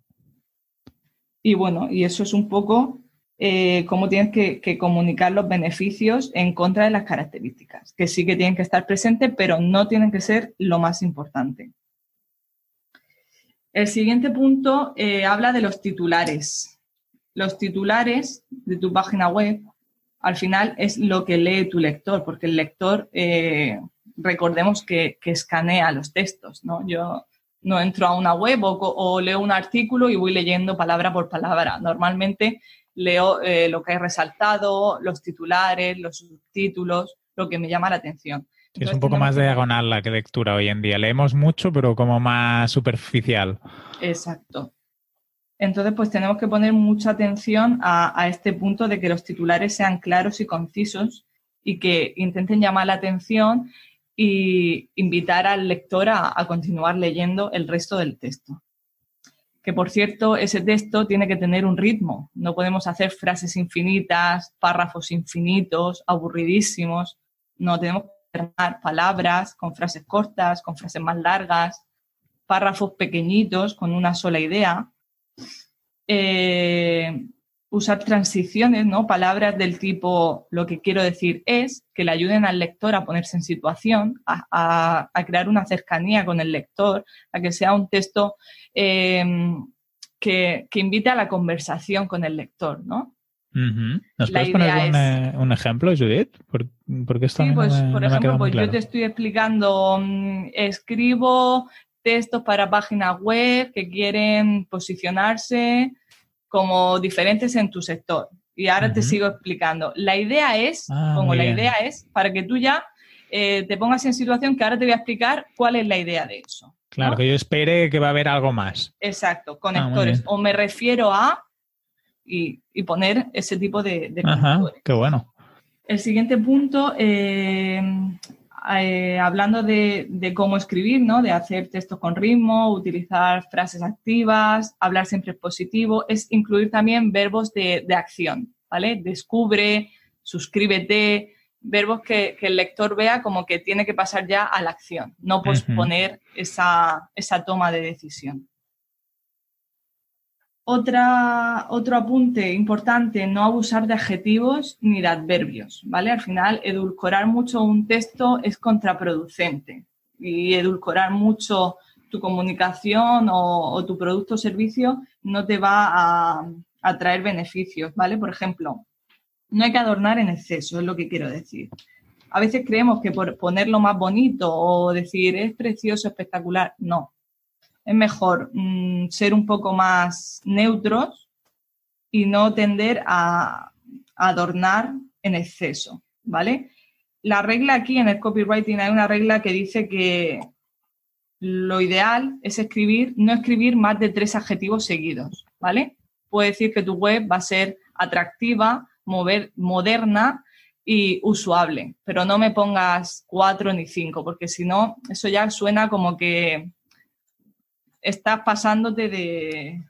Y bueno, y eso es un poco eh, cómo tienes que, comunicar los beneficios en contra de las características, que sí que tienen que estar presentes, pero no tienen que ser lo más importante. El siguiente punto eh, habla de los titulares. Los titulares de tu página web, al final, es lo que lee tu lector, porque el lector, eh, recordemos que, escanea los textos, ¿no? Yo no entro a una web o, leo un artículo y voy leyendo palabra por palabra. Normalmente leo eh, lo que hay resaltado, los titulares, los subtítulos, lo que me llama la atención. es un poco más diagonal la que lectura hoy en día. Leemos mucho, pero como más superficial. Exacto. Entonces, pues tenemos que poner mucha atención a, este punto de que los titulares sean claros y concisos y que intenten llamar la atención y invitar al lector a continuar leyendo el resto del texto que por cierto, ese texto tiene que tener un ritmo. No podemos hacer frases infinitas, párrafos infinitos, aburridísimos. No, tenemos que formar palabras con frases cortas, con frases más largas, párrafos pequeñitos con una sola idea. Eh, usar transiciones, ¿no? Palabras del tipo lo que quiero decir es, que le ayuden al lector a ponerse en situación, a, crear una cercanía con el lector, a que sea un texto em, que, invite a la conversación con el lector, ¿no? ¿Nos puedes poner eh, un, ejemplo, Judith? ¿Por, porque sí, pues, por ejemplo, pues yo te estoy explicando, mm, escribo textos para páginas web que quieren posicionarse como diferentes en tu sector. Y ahora te sigo explicando. La idea es, ah, como la idea es, para que tú ya eh, te pongas en situación que ahora te voy a explicar cuál es la idea de eso. Claro, que yo espere que va a haber algo más. Exacto, ah, conectores. o me refiero a y, poner ese tipo de, de conectores. qué bueno. El siguiente punto, eh, eh, hablando de, cómo escribir, ¿no? de hacer textos con ritmo, utilizar frases activas, hablar siempre positivo, es incluir también verbos de, acción, ¿vale? Descubre, suscríbete, verbos que, el lector vea como que tiene que pasar ya a la acción, no posponer esa toma de decisión. Otra, otro apunte importante, no abusar de adjetivos ni de adverbios, ¿vale? Al final, edulcorar mucho un texto es contraproducente y edulcorar mucho tu comunicación o, tu producto o servicio no te va a, traer beneficios, ¿vale? Por ejemplo, no hay que adornar en exceso, es lo que quiero decir. A veces creemos que por ponerlo más bonito o decir es precioso, espectacular, no es mejor mm, ser un poco más neutros y no tender a, adornar en exceso, ¿vale? La regla aquí en el copywriting hay una regla que dice que lo ideal es escribir, no escribir más de tres adjetivos seguidos, ¿vale? Puede decir que tu web va a ser atractiva, mover, moderna y usuable, pero no me pongas cuatro ni cinco, porque si no, eso ya suena como que estás pasándote de...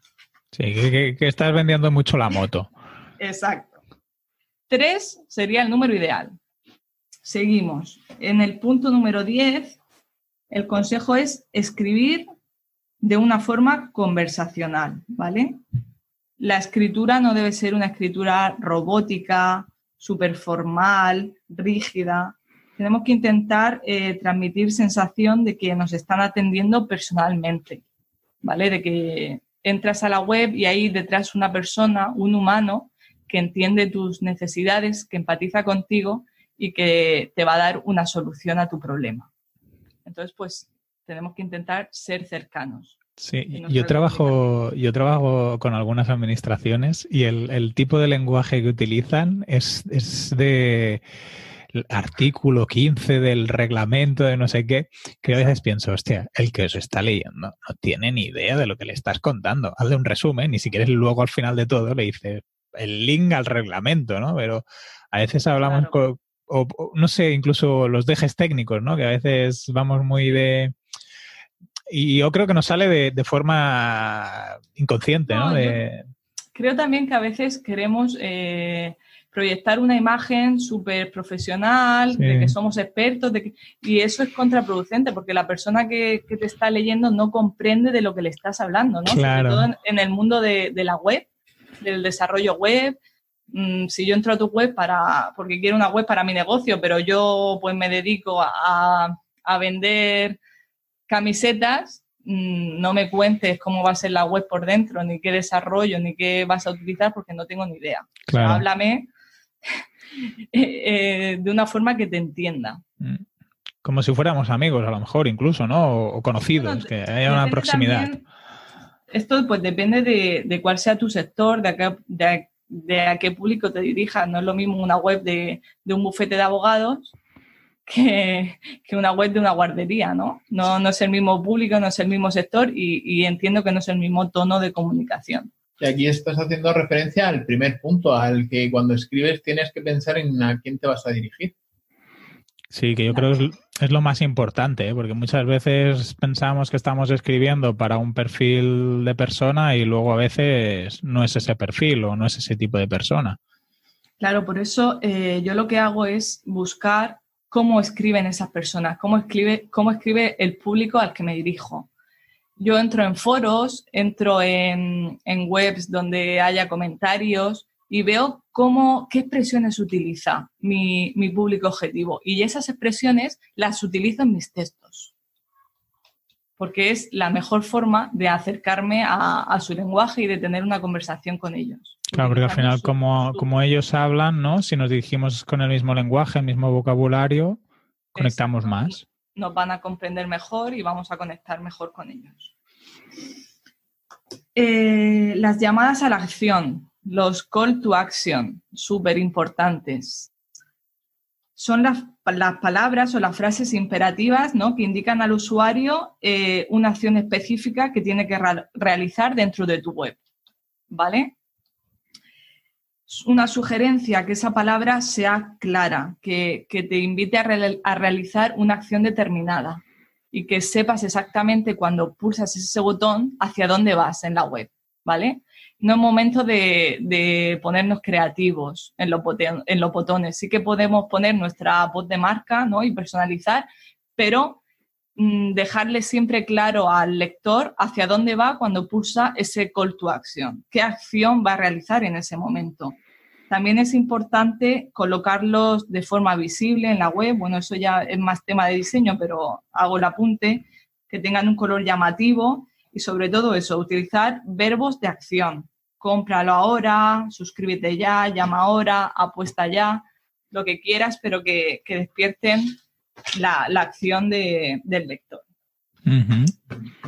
Sí, que, estás vendiendo mucho la moto. Exacto. Tres sería el número ideal. Seguimos. En el punto número 10, el consejo es escribir de una forma conversacional, ¿vale? La escritura no debe ser una escritura robótica, súper formal, rígida. Tenemos que intentar eh, transmitir sensación de que nos están atendiendo personalmente. ¿Vale? De que entras a la web y ahí detrás una persona, un humano, que entiende tus necesidades, que empatiza contigo y que te va a dar una solución a tu problema. Entonces, pues tenemos que intentar ser cercanos. Sí, yo trabajo, yo trabajo con algunas administraciones y el, tipo de lenguaje que utilizan es, es de artículo 15 del reglamento de no sé qué, que a veces pienso, hostia, el que os está leyendo no tiene ni idea de lo que le estás contando. Hazle un resumen y si quieres luego al final de todo le dices el link al reglamento, ¿no? Pero a veces hablamos con, o, no sé, incluso los dejes técnicos, ¿no? Que a veces vamos muy de y yo creo que nos sale de, forma inconsciente, ¿no? Creo también que a veces queremos eh, proyectar una imagen súper profesional, de que somos expertos, de y eso es contraproducente porque la persona que, te está leyendo no comprende de lo que le estás hablando, ¿no? Sobre todo en, el mundo de, la web, del desarrollo web. Mm, si yo entro a tu web para, porque quiero una web para mi negocio, pero yo pues me dedico a, a vender camisetas, mm, no me cuentes cómo va a ser la web por dentro, ni qué desarrollo, ni qué vas a utilizar, porque no tengo ni idea. háblame eh, de una forma que te entienda. Mm. Como si fuéramos amigos, a lo mejor, incluso, ¿no? O, conocidos, que haya una proximidad. esto pues depende de, cuál sea tu sector, de a, qué, de, a qué público te dirijas. No es lo mismo una web de, un bufete de abogados que, una web de una guardería, ¿no? ¿no? No es el mismo público, no es el mismo sector y entiendo que no es el mismo tono de comunicación. Y aquí estás haciendo referencia al primer punto, al que cuando escribes tienes que pensar en a quién te vas a dirigir. Sí, que yo creo que es, lo más importante, ¿eh? porque muchas veces pensamos que estamos escribiendo para un perfil de persona y luego a veces no es ese perfil o no es ese tipo de persona. Claro, por eso eh, yo lo que hago es buscar cómo escriben esas personas, cómo escribe, cómo escribe el público al que me dirijo yo entro en foros, entro en, webs donde haya comentarios y veo cómo, qué expresiones utiliza mi, público objetivo. Y esas expresiones las utilizo en mis textos. Porque es la mejor forma de acercarme a, su lenguaje y de tener una conversación con ellos. Claro, porque al final, como, como ellos hablan, ¿no? Si nos dirigimos con el mismo lenguaje, el mismo vocabulario, conectamos más nos van a comprender mejor y vamos a conectar mejor con ellos. Eh, las llamadas a la acción, los call to action, súper importantes. Son las, palabras o las frases imperativas ¿no? que indican al usuario eh, una acción específica que tiene que realizar dentro de tu web. ¿Vale? una sugerencia que esa palabra sea clara, que, te invite a, realizar una acción determinada y que sepas exactamente cuando pulsas ese botón hacia dónde vas en la web, ¿vale? No es momento de, ponernos creativos en los, en los botones. Sí que podemos poner nuestra voz de marca ¿no? y personalizar, pero mm, dejarle siempre claro al lector hacia dónde va cuando pulsa ese call to action, qué acción va a realizar en ese momento. También es importante colocarlos de forma visible en la web. Bueno, eso ya es más tema de diseño, pero hago el apunte, que tengan un color llamativo y sobre todo eso, utilizar verbos de acción. Cómpralo ahora, suscríbete ya, llama ahora, apuesta ya, lo que quieras, pero que, despierten la, acción del lector.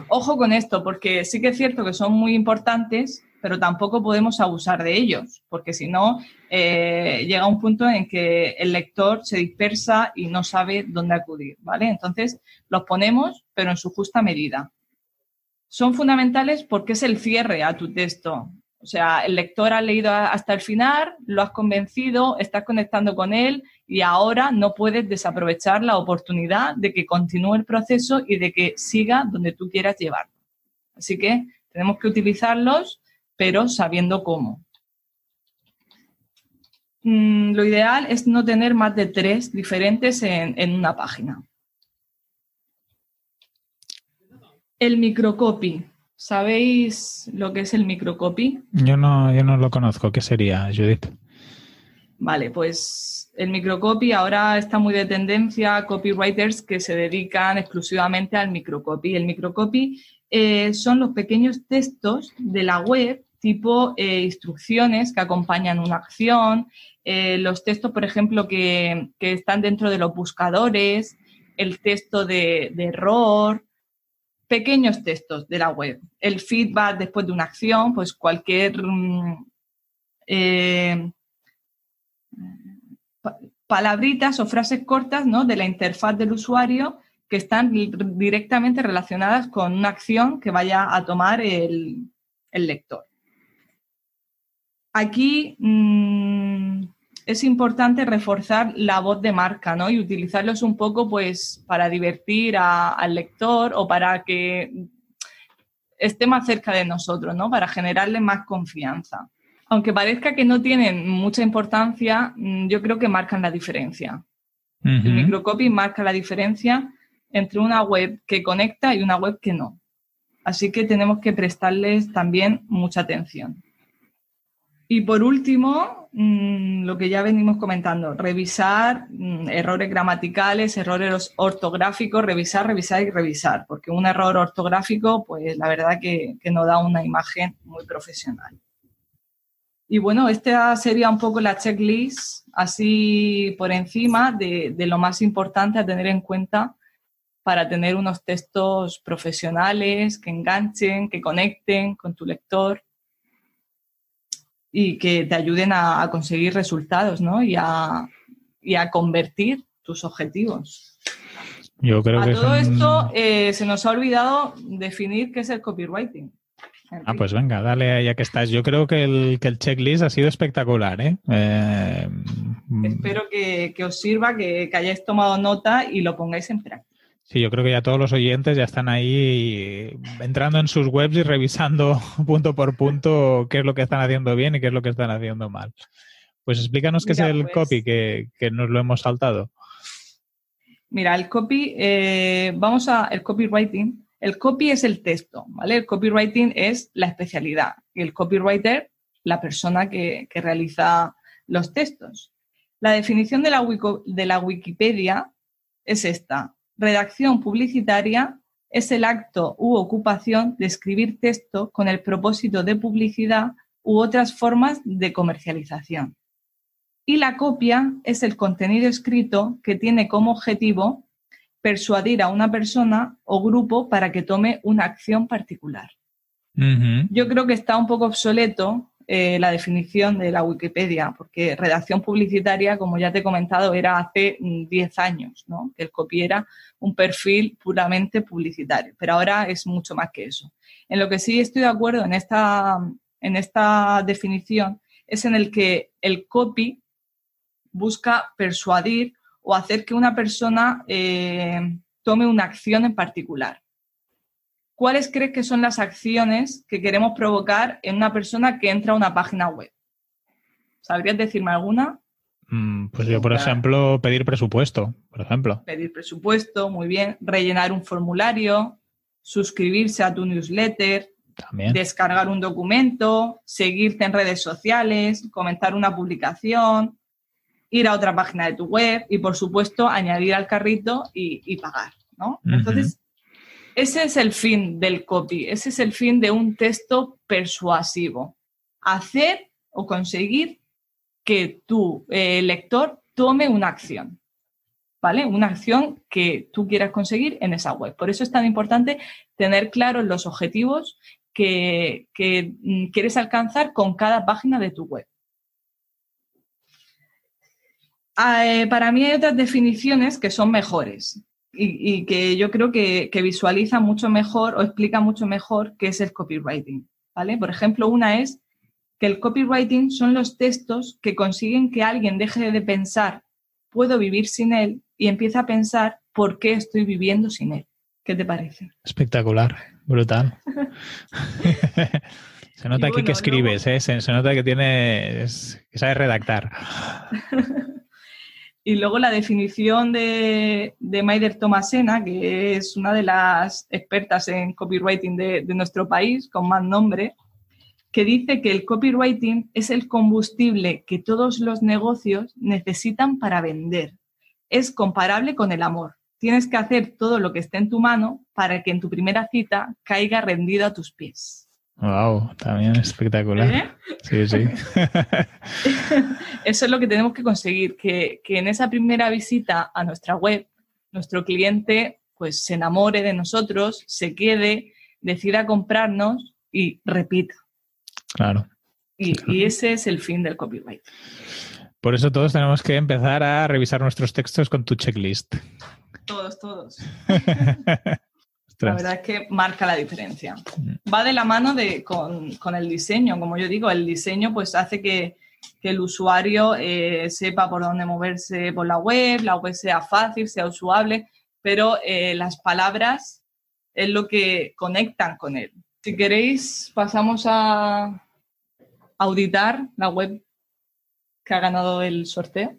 Ojo con esto, porque sí que es cierto que son muy importantes, pero tampoco podemos abusar de ellos, porque si no, eh, llega un punto en que el lector se dispersa y no sabe dónde acudir, ¿vale? Entonces, los ponemos, pero en su justa medida. Son fundamentales porque es el cierre a tu texto. O sea, el lector ha leído hasta el final, lo has convencido, estás conectando con él y ahora no puedes desaprovechar la oportunidad de que continúe el proceso y de que siga donde tú quieras llevarlo. Así que tenemos que utilizarlos pero sabiendo cómo. Mm, lo ideal es no tener más de tres diferentes en, una página. El microcopy. ¿Sabéis lo que es el microcopy? Yo no, yo no lo conozco. ¿Qué sería, Judith? Vale, pues el microcopy ahora está muy de tendencia, copywriters que se dedican exclusivamente al microcopy. El microcopy eh, son los pequeños textos de la web tipo eh, instrucciones que acompañan una acción, eh, los textos, por ejemplo, que, están dentro de los buscadores, el texto de, error, pequeños textos de la web. El feedback después de una acción, pues cualquier mm, eh, palabritas o frases cortas ¿no? de la interfaz del usuario que están directamente relacionadas con una acción que vaya a tomar el lector. Aquí mm, es importante reforzar la voz de marca, ¿no? Y utilizarlos un poco, pues, para divertir al lector o para que esté más cerca de nosotros, ¿no? Para generarle más confianza. Aunque parezca que no tienen mucha importancia, mm, yo creo que marcan la diferencia. El microcopy marca la diferencia entre una web que conecta y una web que no. Así que tenemos que prestarles también mucha atención. Y por último, mm, lo que ya venimos comentando, revisar mm, errores gramaticales, errores ortográficos, revisar, revisar y revisar, porque un error ortográfico, pues la verdad que, que no da una imagen muy profesional. Y bueno, esta sería un poco la checklist, así por encima de, de lo más importante a tener en cuenta para tener unos textos profesionales que enganchen, que conecten con tu lector y que te ayuden a, conseguir resultados ¿no? y, a, y a convertir tus objetivos. Yo creo a que todo esto eh, se nos ha olvidado definir qué es el copywriting. Ah, pues venga, dale ya que estás. Yo creo que el, que el checklist ha sido espectacular. ¿eh? eh Espero que, que, os sirva, que, que hayáis tomado nota y lo pongáis en práctica. Sí, yo creo que ya todos los oyentes ya están ahí entrando en sus webs y revisando punto por punto qué es lo que están haciendo bien y qué es lo que están haciendo mal. Pues explícanos qué es el pues copy, que, nos lo hemos saltado. Mira, el copy, eh, vamos a el copywriting. El copy es el texto, ¿vale? El copywriting es la especialidad y el copywriter, la persona que, que realiza los textos. La definición de la, de la Wikipedia es esta Redacción publicitaria es el acto u ocupación de escribir texto con el propósito de publicidad u otras formas de comercialización. Y la copia es el contenido escrito que tiene como objetivo persuadir a una persona o grupo para que tome una acción particular. Yo creo que está un poco obsoleto eh, la definición de la Wikipedia, porque redacción publicitaria, como ya te he comentado, era hace 10 mm, años, ¿no? Que el copy era un perfil puramente publicitario, pero ahora es mucho más que eso. En lo que sí estoy de acuerdo en esta, en esta definición es en el que el copy busca persuadir o hacer que una persona eh, tome una acción en particular. ¿Cuáles crees que son las acciones que queremos provocar en una persona que entra a una página web? ¿Sabrías decirme alguna? Mm, pues yo, por ejemplo, pedir presupuesto, por ejemplo. Pedir presupuesto, muy bien. Rellenar un formulario, suscribirse a tu newsletter, También. descargar un documento, seguirte en redes sociales, comentar una publicación, ir a otra página de tu web y, por supuesto, añadir al carrito y, pagar. ¿no? Entonces, ese es el fin del copy, ese es el fin de un texto persuasivo. Hacer o conseguir que tu eh, lector tome una acción, ¿vale? Una acción que tú quieras conseguir en esa web. Por eso es tan importante tener claros los objetivos que, mm, quieres alcanzar con cada página de tu web. Ah, eh, para mí hay otras definiciones que son mejores y, que yo creo que, visualiza mucho mejor o explica mucho mejor qué es el copywriting. ¿vale? Por ejemplo, una es que el copywriting son los textos que consiguen que alguien deje de pensar puedo vivir sin él y empieza a pensar por qué estoy viviendo sin él. ¿Qué te parece? Espectacular, brutal. se nota aquí que escribes, ¿eh? se, nota que tienes, que sabes redactar. Y luego la definición de, de Maider Tomasena, que es una de las expertas en copywriting de, de nuestro país, con más nombre, que dice que el copywriting es el combustible que todos los negocios necesitan para vender. Es comparable con el amor. Tienes que hacer todo lo que esté en tu mano para que en tu primera cita caiga rendido a tus pies. Wow, también espectacular. ¿Eh? Sí, sí. Eso es lo que tenemos que conseguir, que, en esa primera visita a nuestra web, nuestro cliente pues se enamore de nosotros, se quede, decida comprarnos y repita. Claro. Y, y ese es el fin del copyright. Por eso todos tenemos que empezar a revisar nuestros textos con tu checklist. Todos, todos. La verdad es que marca la diferencia. Mm. Va de la mano de, con, el diseño, como yo digo, el diseño pues hace que, que el usuario eh, sepa por dónde moverse por la web, la web sea fácil, sea usable, pero eh, las palabras es lo que conectan con él. Si queréis, pasamos a auditar la web que ha ganado el sorteo.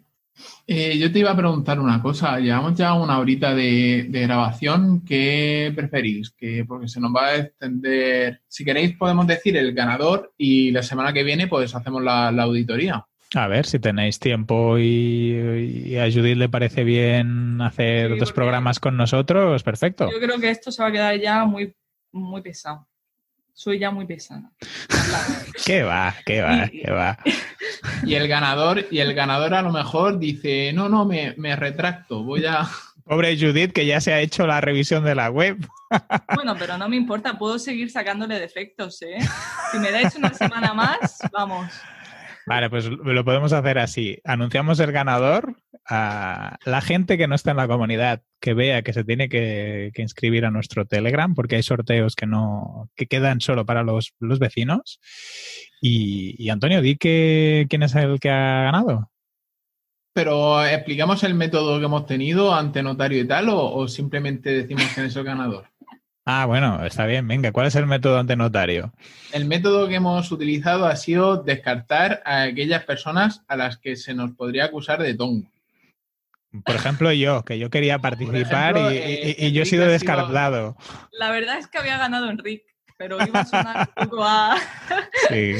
Eh, yo te iba a preguntar una cosa. Llevamos ya una horita de, grabación. ¿Qué preferís? Que, porque se nos va a extender. Si queréis, podemos decir el ganador y la semana que viene, pues hacemos la, auditoría. A ver, si tenéis tiempo y, a Judith le parece bien hacer dos programas con nosotros, perfecto. Yo creo que esto se va a quedar ya muy, muy pesado soy ya muy pesada. ¿Qué va? ¿Qué va? ¿Qué va? Y el ganador, y el ganador a lo mejor dice, no, no, me, me retracto, voy a. Pobre Judith, que ya se ha hecho la revisión de la web. Bueno, pero no me importa, puedo seguir sacándole defectos, ¿eh? Si me dais una semana más, vamos. Vale, pues lo podemos hacer así. Anunciamos el ganador a la gente que no está en la comunidad, que vea que se tiene que, inscribir a nuestro Telegram, porque hay sorteos que no que quedan solo para los, vecinos. Y, Antonio, di que quién es el que ha ganado. Pero explicamos el método que hemos tenido ante notario y tal, o, o simplemente decimos quién es el ganador. Ah, bueno, está bien. Venga, ¿cuál es el método ante notario? El método que hemos utilizado ha sido descartar a aquellas personas a las que se nos podría acusar de tongo. Por ejemplo, yo, que yo quería participar y, eh, yo he sido descartado. La verdad es que había ganado Enrique, pero iba a sonar un poco a... sí.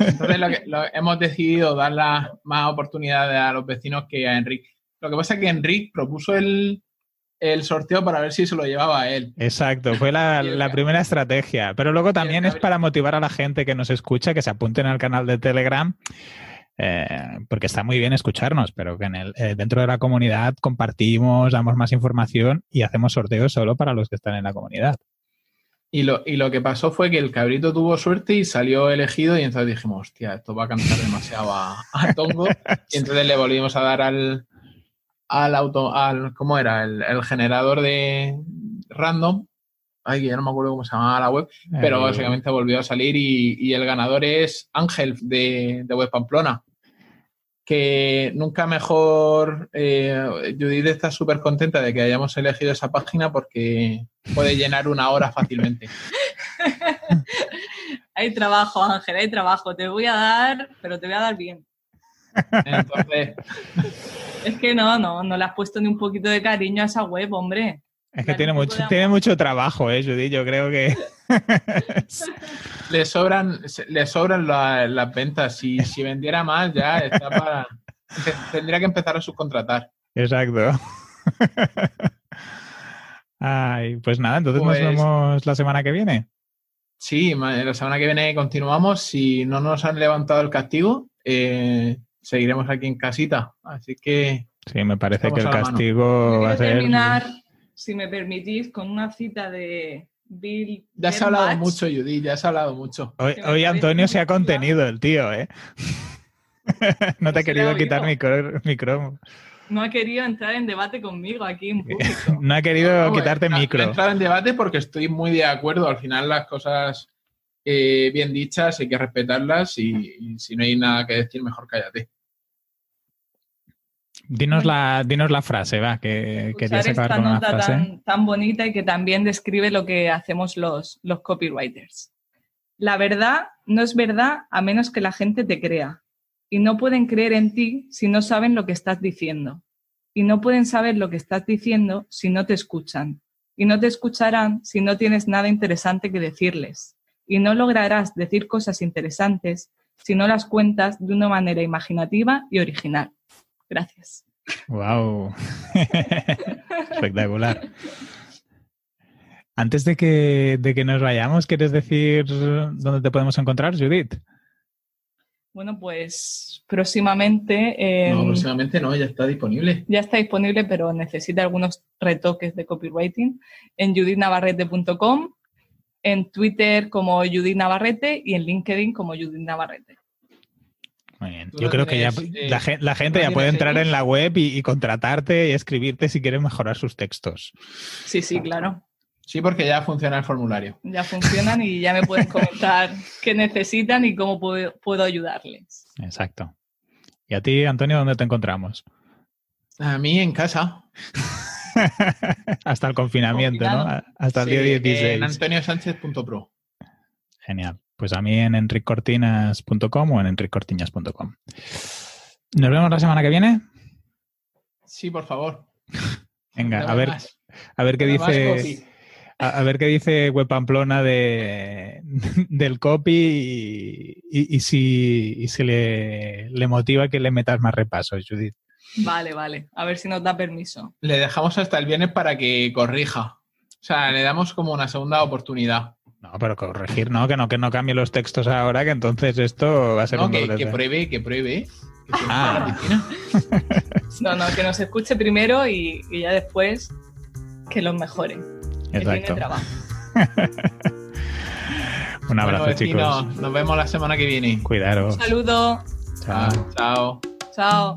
Entonces hemos decidido dar más oportunidades a los vecinos que a Enrique. Lo que pasa es que Enrique propuso el, el sorteo para ver si se lo llevaba a él. Exacto, fue la, primera estrategia. Pero luego también es para motivar a la gente que nos escucha que se apunten al canal de Telegram. Eh, porque está muy bien escucharnos, pero que en el, eh, dentro de la comunidad compartimos, damos más información y hacemos sorteos solo para los que están en la comunidad. Y lo, y lo que pasó fue que el cabrito tuvo suerte y salió elegido y entonces dijimos, hostia, esto va a cantar demasiado a, a Tongo. Y entonces le volvimos a dar al, al auto, al, ¿cómo era? El, generador de random. Ay, ya no me acuerdo cómo se llamaba la web, pero básicamente volvió a salir y, el ganador es Ángel de, de Web Pamplona. Que nunca mejor. Eh, Judith está súper contenta de que hayamos elegido esa página porque puede llenar una hora fácilmente. hay trabajo, Ángel, hay trabajo. Te voy a dar, pero te voy a dar bien. Entonces. Es que no, no, no le has puesto ni un poquito de cariño a esa web, hombre. Es que tiene mucho, tiene mucho trabajo, ¿eh, Judy? Yo creo que. le sobran, le sobran las ventas. Si, si vendiera más, ya está para. Tendría que empezar a subcontratar. Exacto. Ay, pues nada, entonces nos pues vemos la semana que viene. Sí, la semana que viene continuamos. Si no nos han levantado el castigo, eh, seguiremos aquí en casita. Así que. Sí, me parece que el castigo va a ser. terminar, si me permitís, con una cita de Bill. Ya se ha hablado mucho, Judy, ya se ha hablado mucho. Hoy, Antonio se ha contenido, el tío, ¿eh? no te ha querido quitar micro, No ha querido entrar en debate conmigo aquí en público. no ha querido quitarte micro. No he entrado en debate porque estoy muy de acuerdo. Al final las cosas eh, bien dichas hay que respetarlas y, si no hay nada que decir, mejor cállate. Dinos la, dinos la frase, va, que sacar esta nota Tan, tan, bonita y que también describe lo que hacemos los, los copywriters. La verdad no es verdad a menos que la gente te crea. Y no pueden creer en ti si no saben lo que estás diciendo. Y no pueden saber lo que estás diciendo si no te escuchan. Y no te escucharán si no tienes nada interesante que decirles. Y no lograrás decir cosas interesantes si no las cuentas de una manera imaginativa y original. Gracias. Wow. Espectacular. Antes de que, de que nos vayamos, ¿quieres decir dónde te podemos encontrar, Judith? Bueno, pues próximamente. no, próximamente no, ya está disponible. Ya está disponible, pero necesita algunos retoques de copywriting en judithnavarrete.com, en Twitter como Judith Navarrete y en LinkedIn como Judith Navarrete. Muy bien. Yo creo que ya eh, la, gente ya puede entrar en la web y, contratarte y escribirte si quieren mejorar sus textos. Sí, sí, claro. Sí, porque ya funciona el formulario. Ya funcionan y ya me pueden comentar qué necesitan y cómo puedo, puedo ayudarles. Exacto. ¿Y a ti, Antonio, dónde te encontramos? A mí en casa. Hasta el confinamiento, ¿no? Hasta el Sí, día 16. En antoniosánchez.pro. Genial. Pues a mí en enriccortinas.com o en enriccortiñas.com. Nos vemos la semana que viene. Sí, por favor. Venga, a ver, a ver qué dice. A, a ver qué dice Web Pamplona de, del copy y, y- y si, y si le, le motiva que le metas más repasos, Judith. Vale, vale. A ver si nos da permiso. Le dejamos hasta el viernes para que corrija. O sea, le damos como una segunda oportunidad. No, pero corregir, no, que no, que no cambie los textos ahora, que entonces esto va a ser No, un que, doble que pruebe, que pruebe. Que Ah. No, no, que nos escuche primero y, y ya después que los mejore. Que tiene Exacto. trabajo. Un abrazo, Bueno, chicos. Nos vemos la semana que viene. Cuidaros. Un saludo. Chao. Chao. Chao.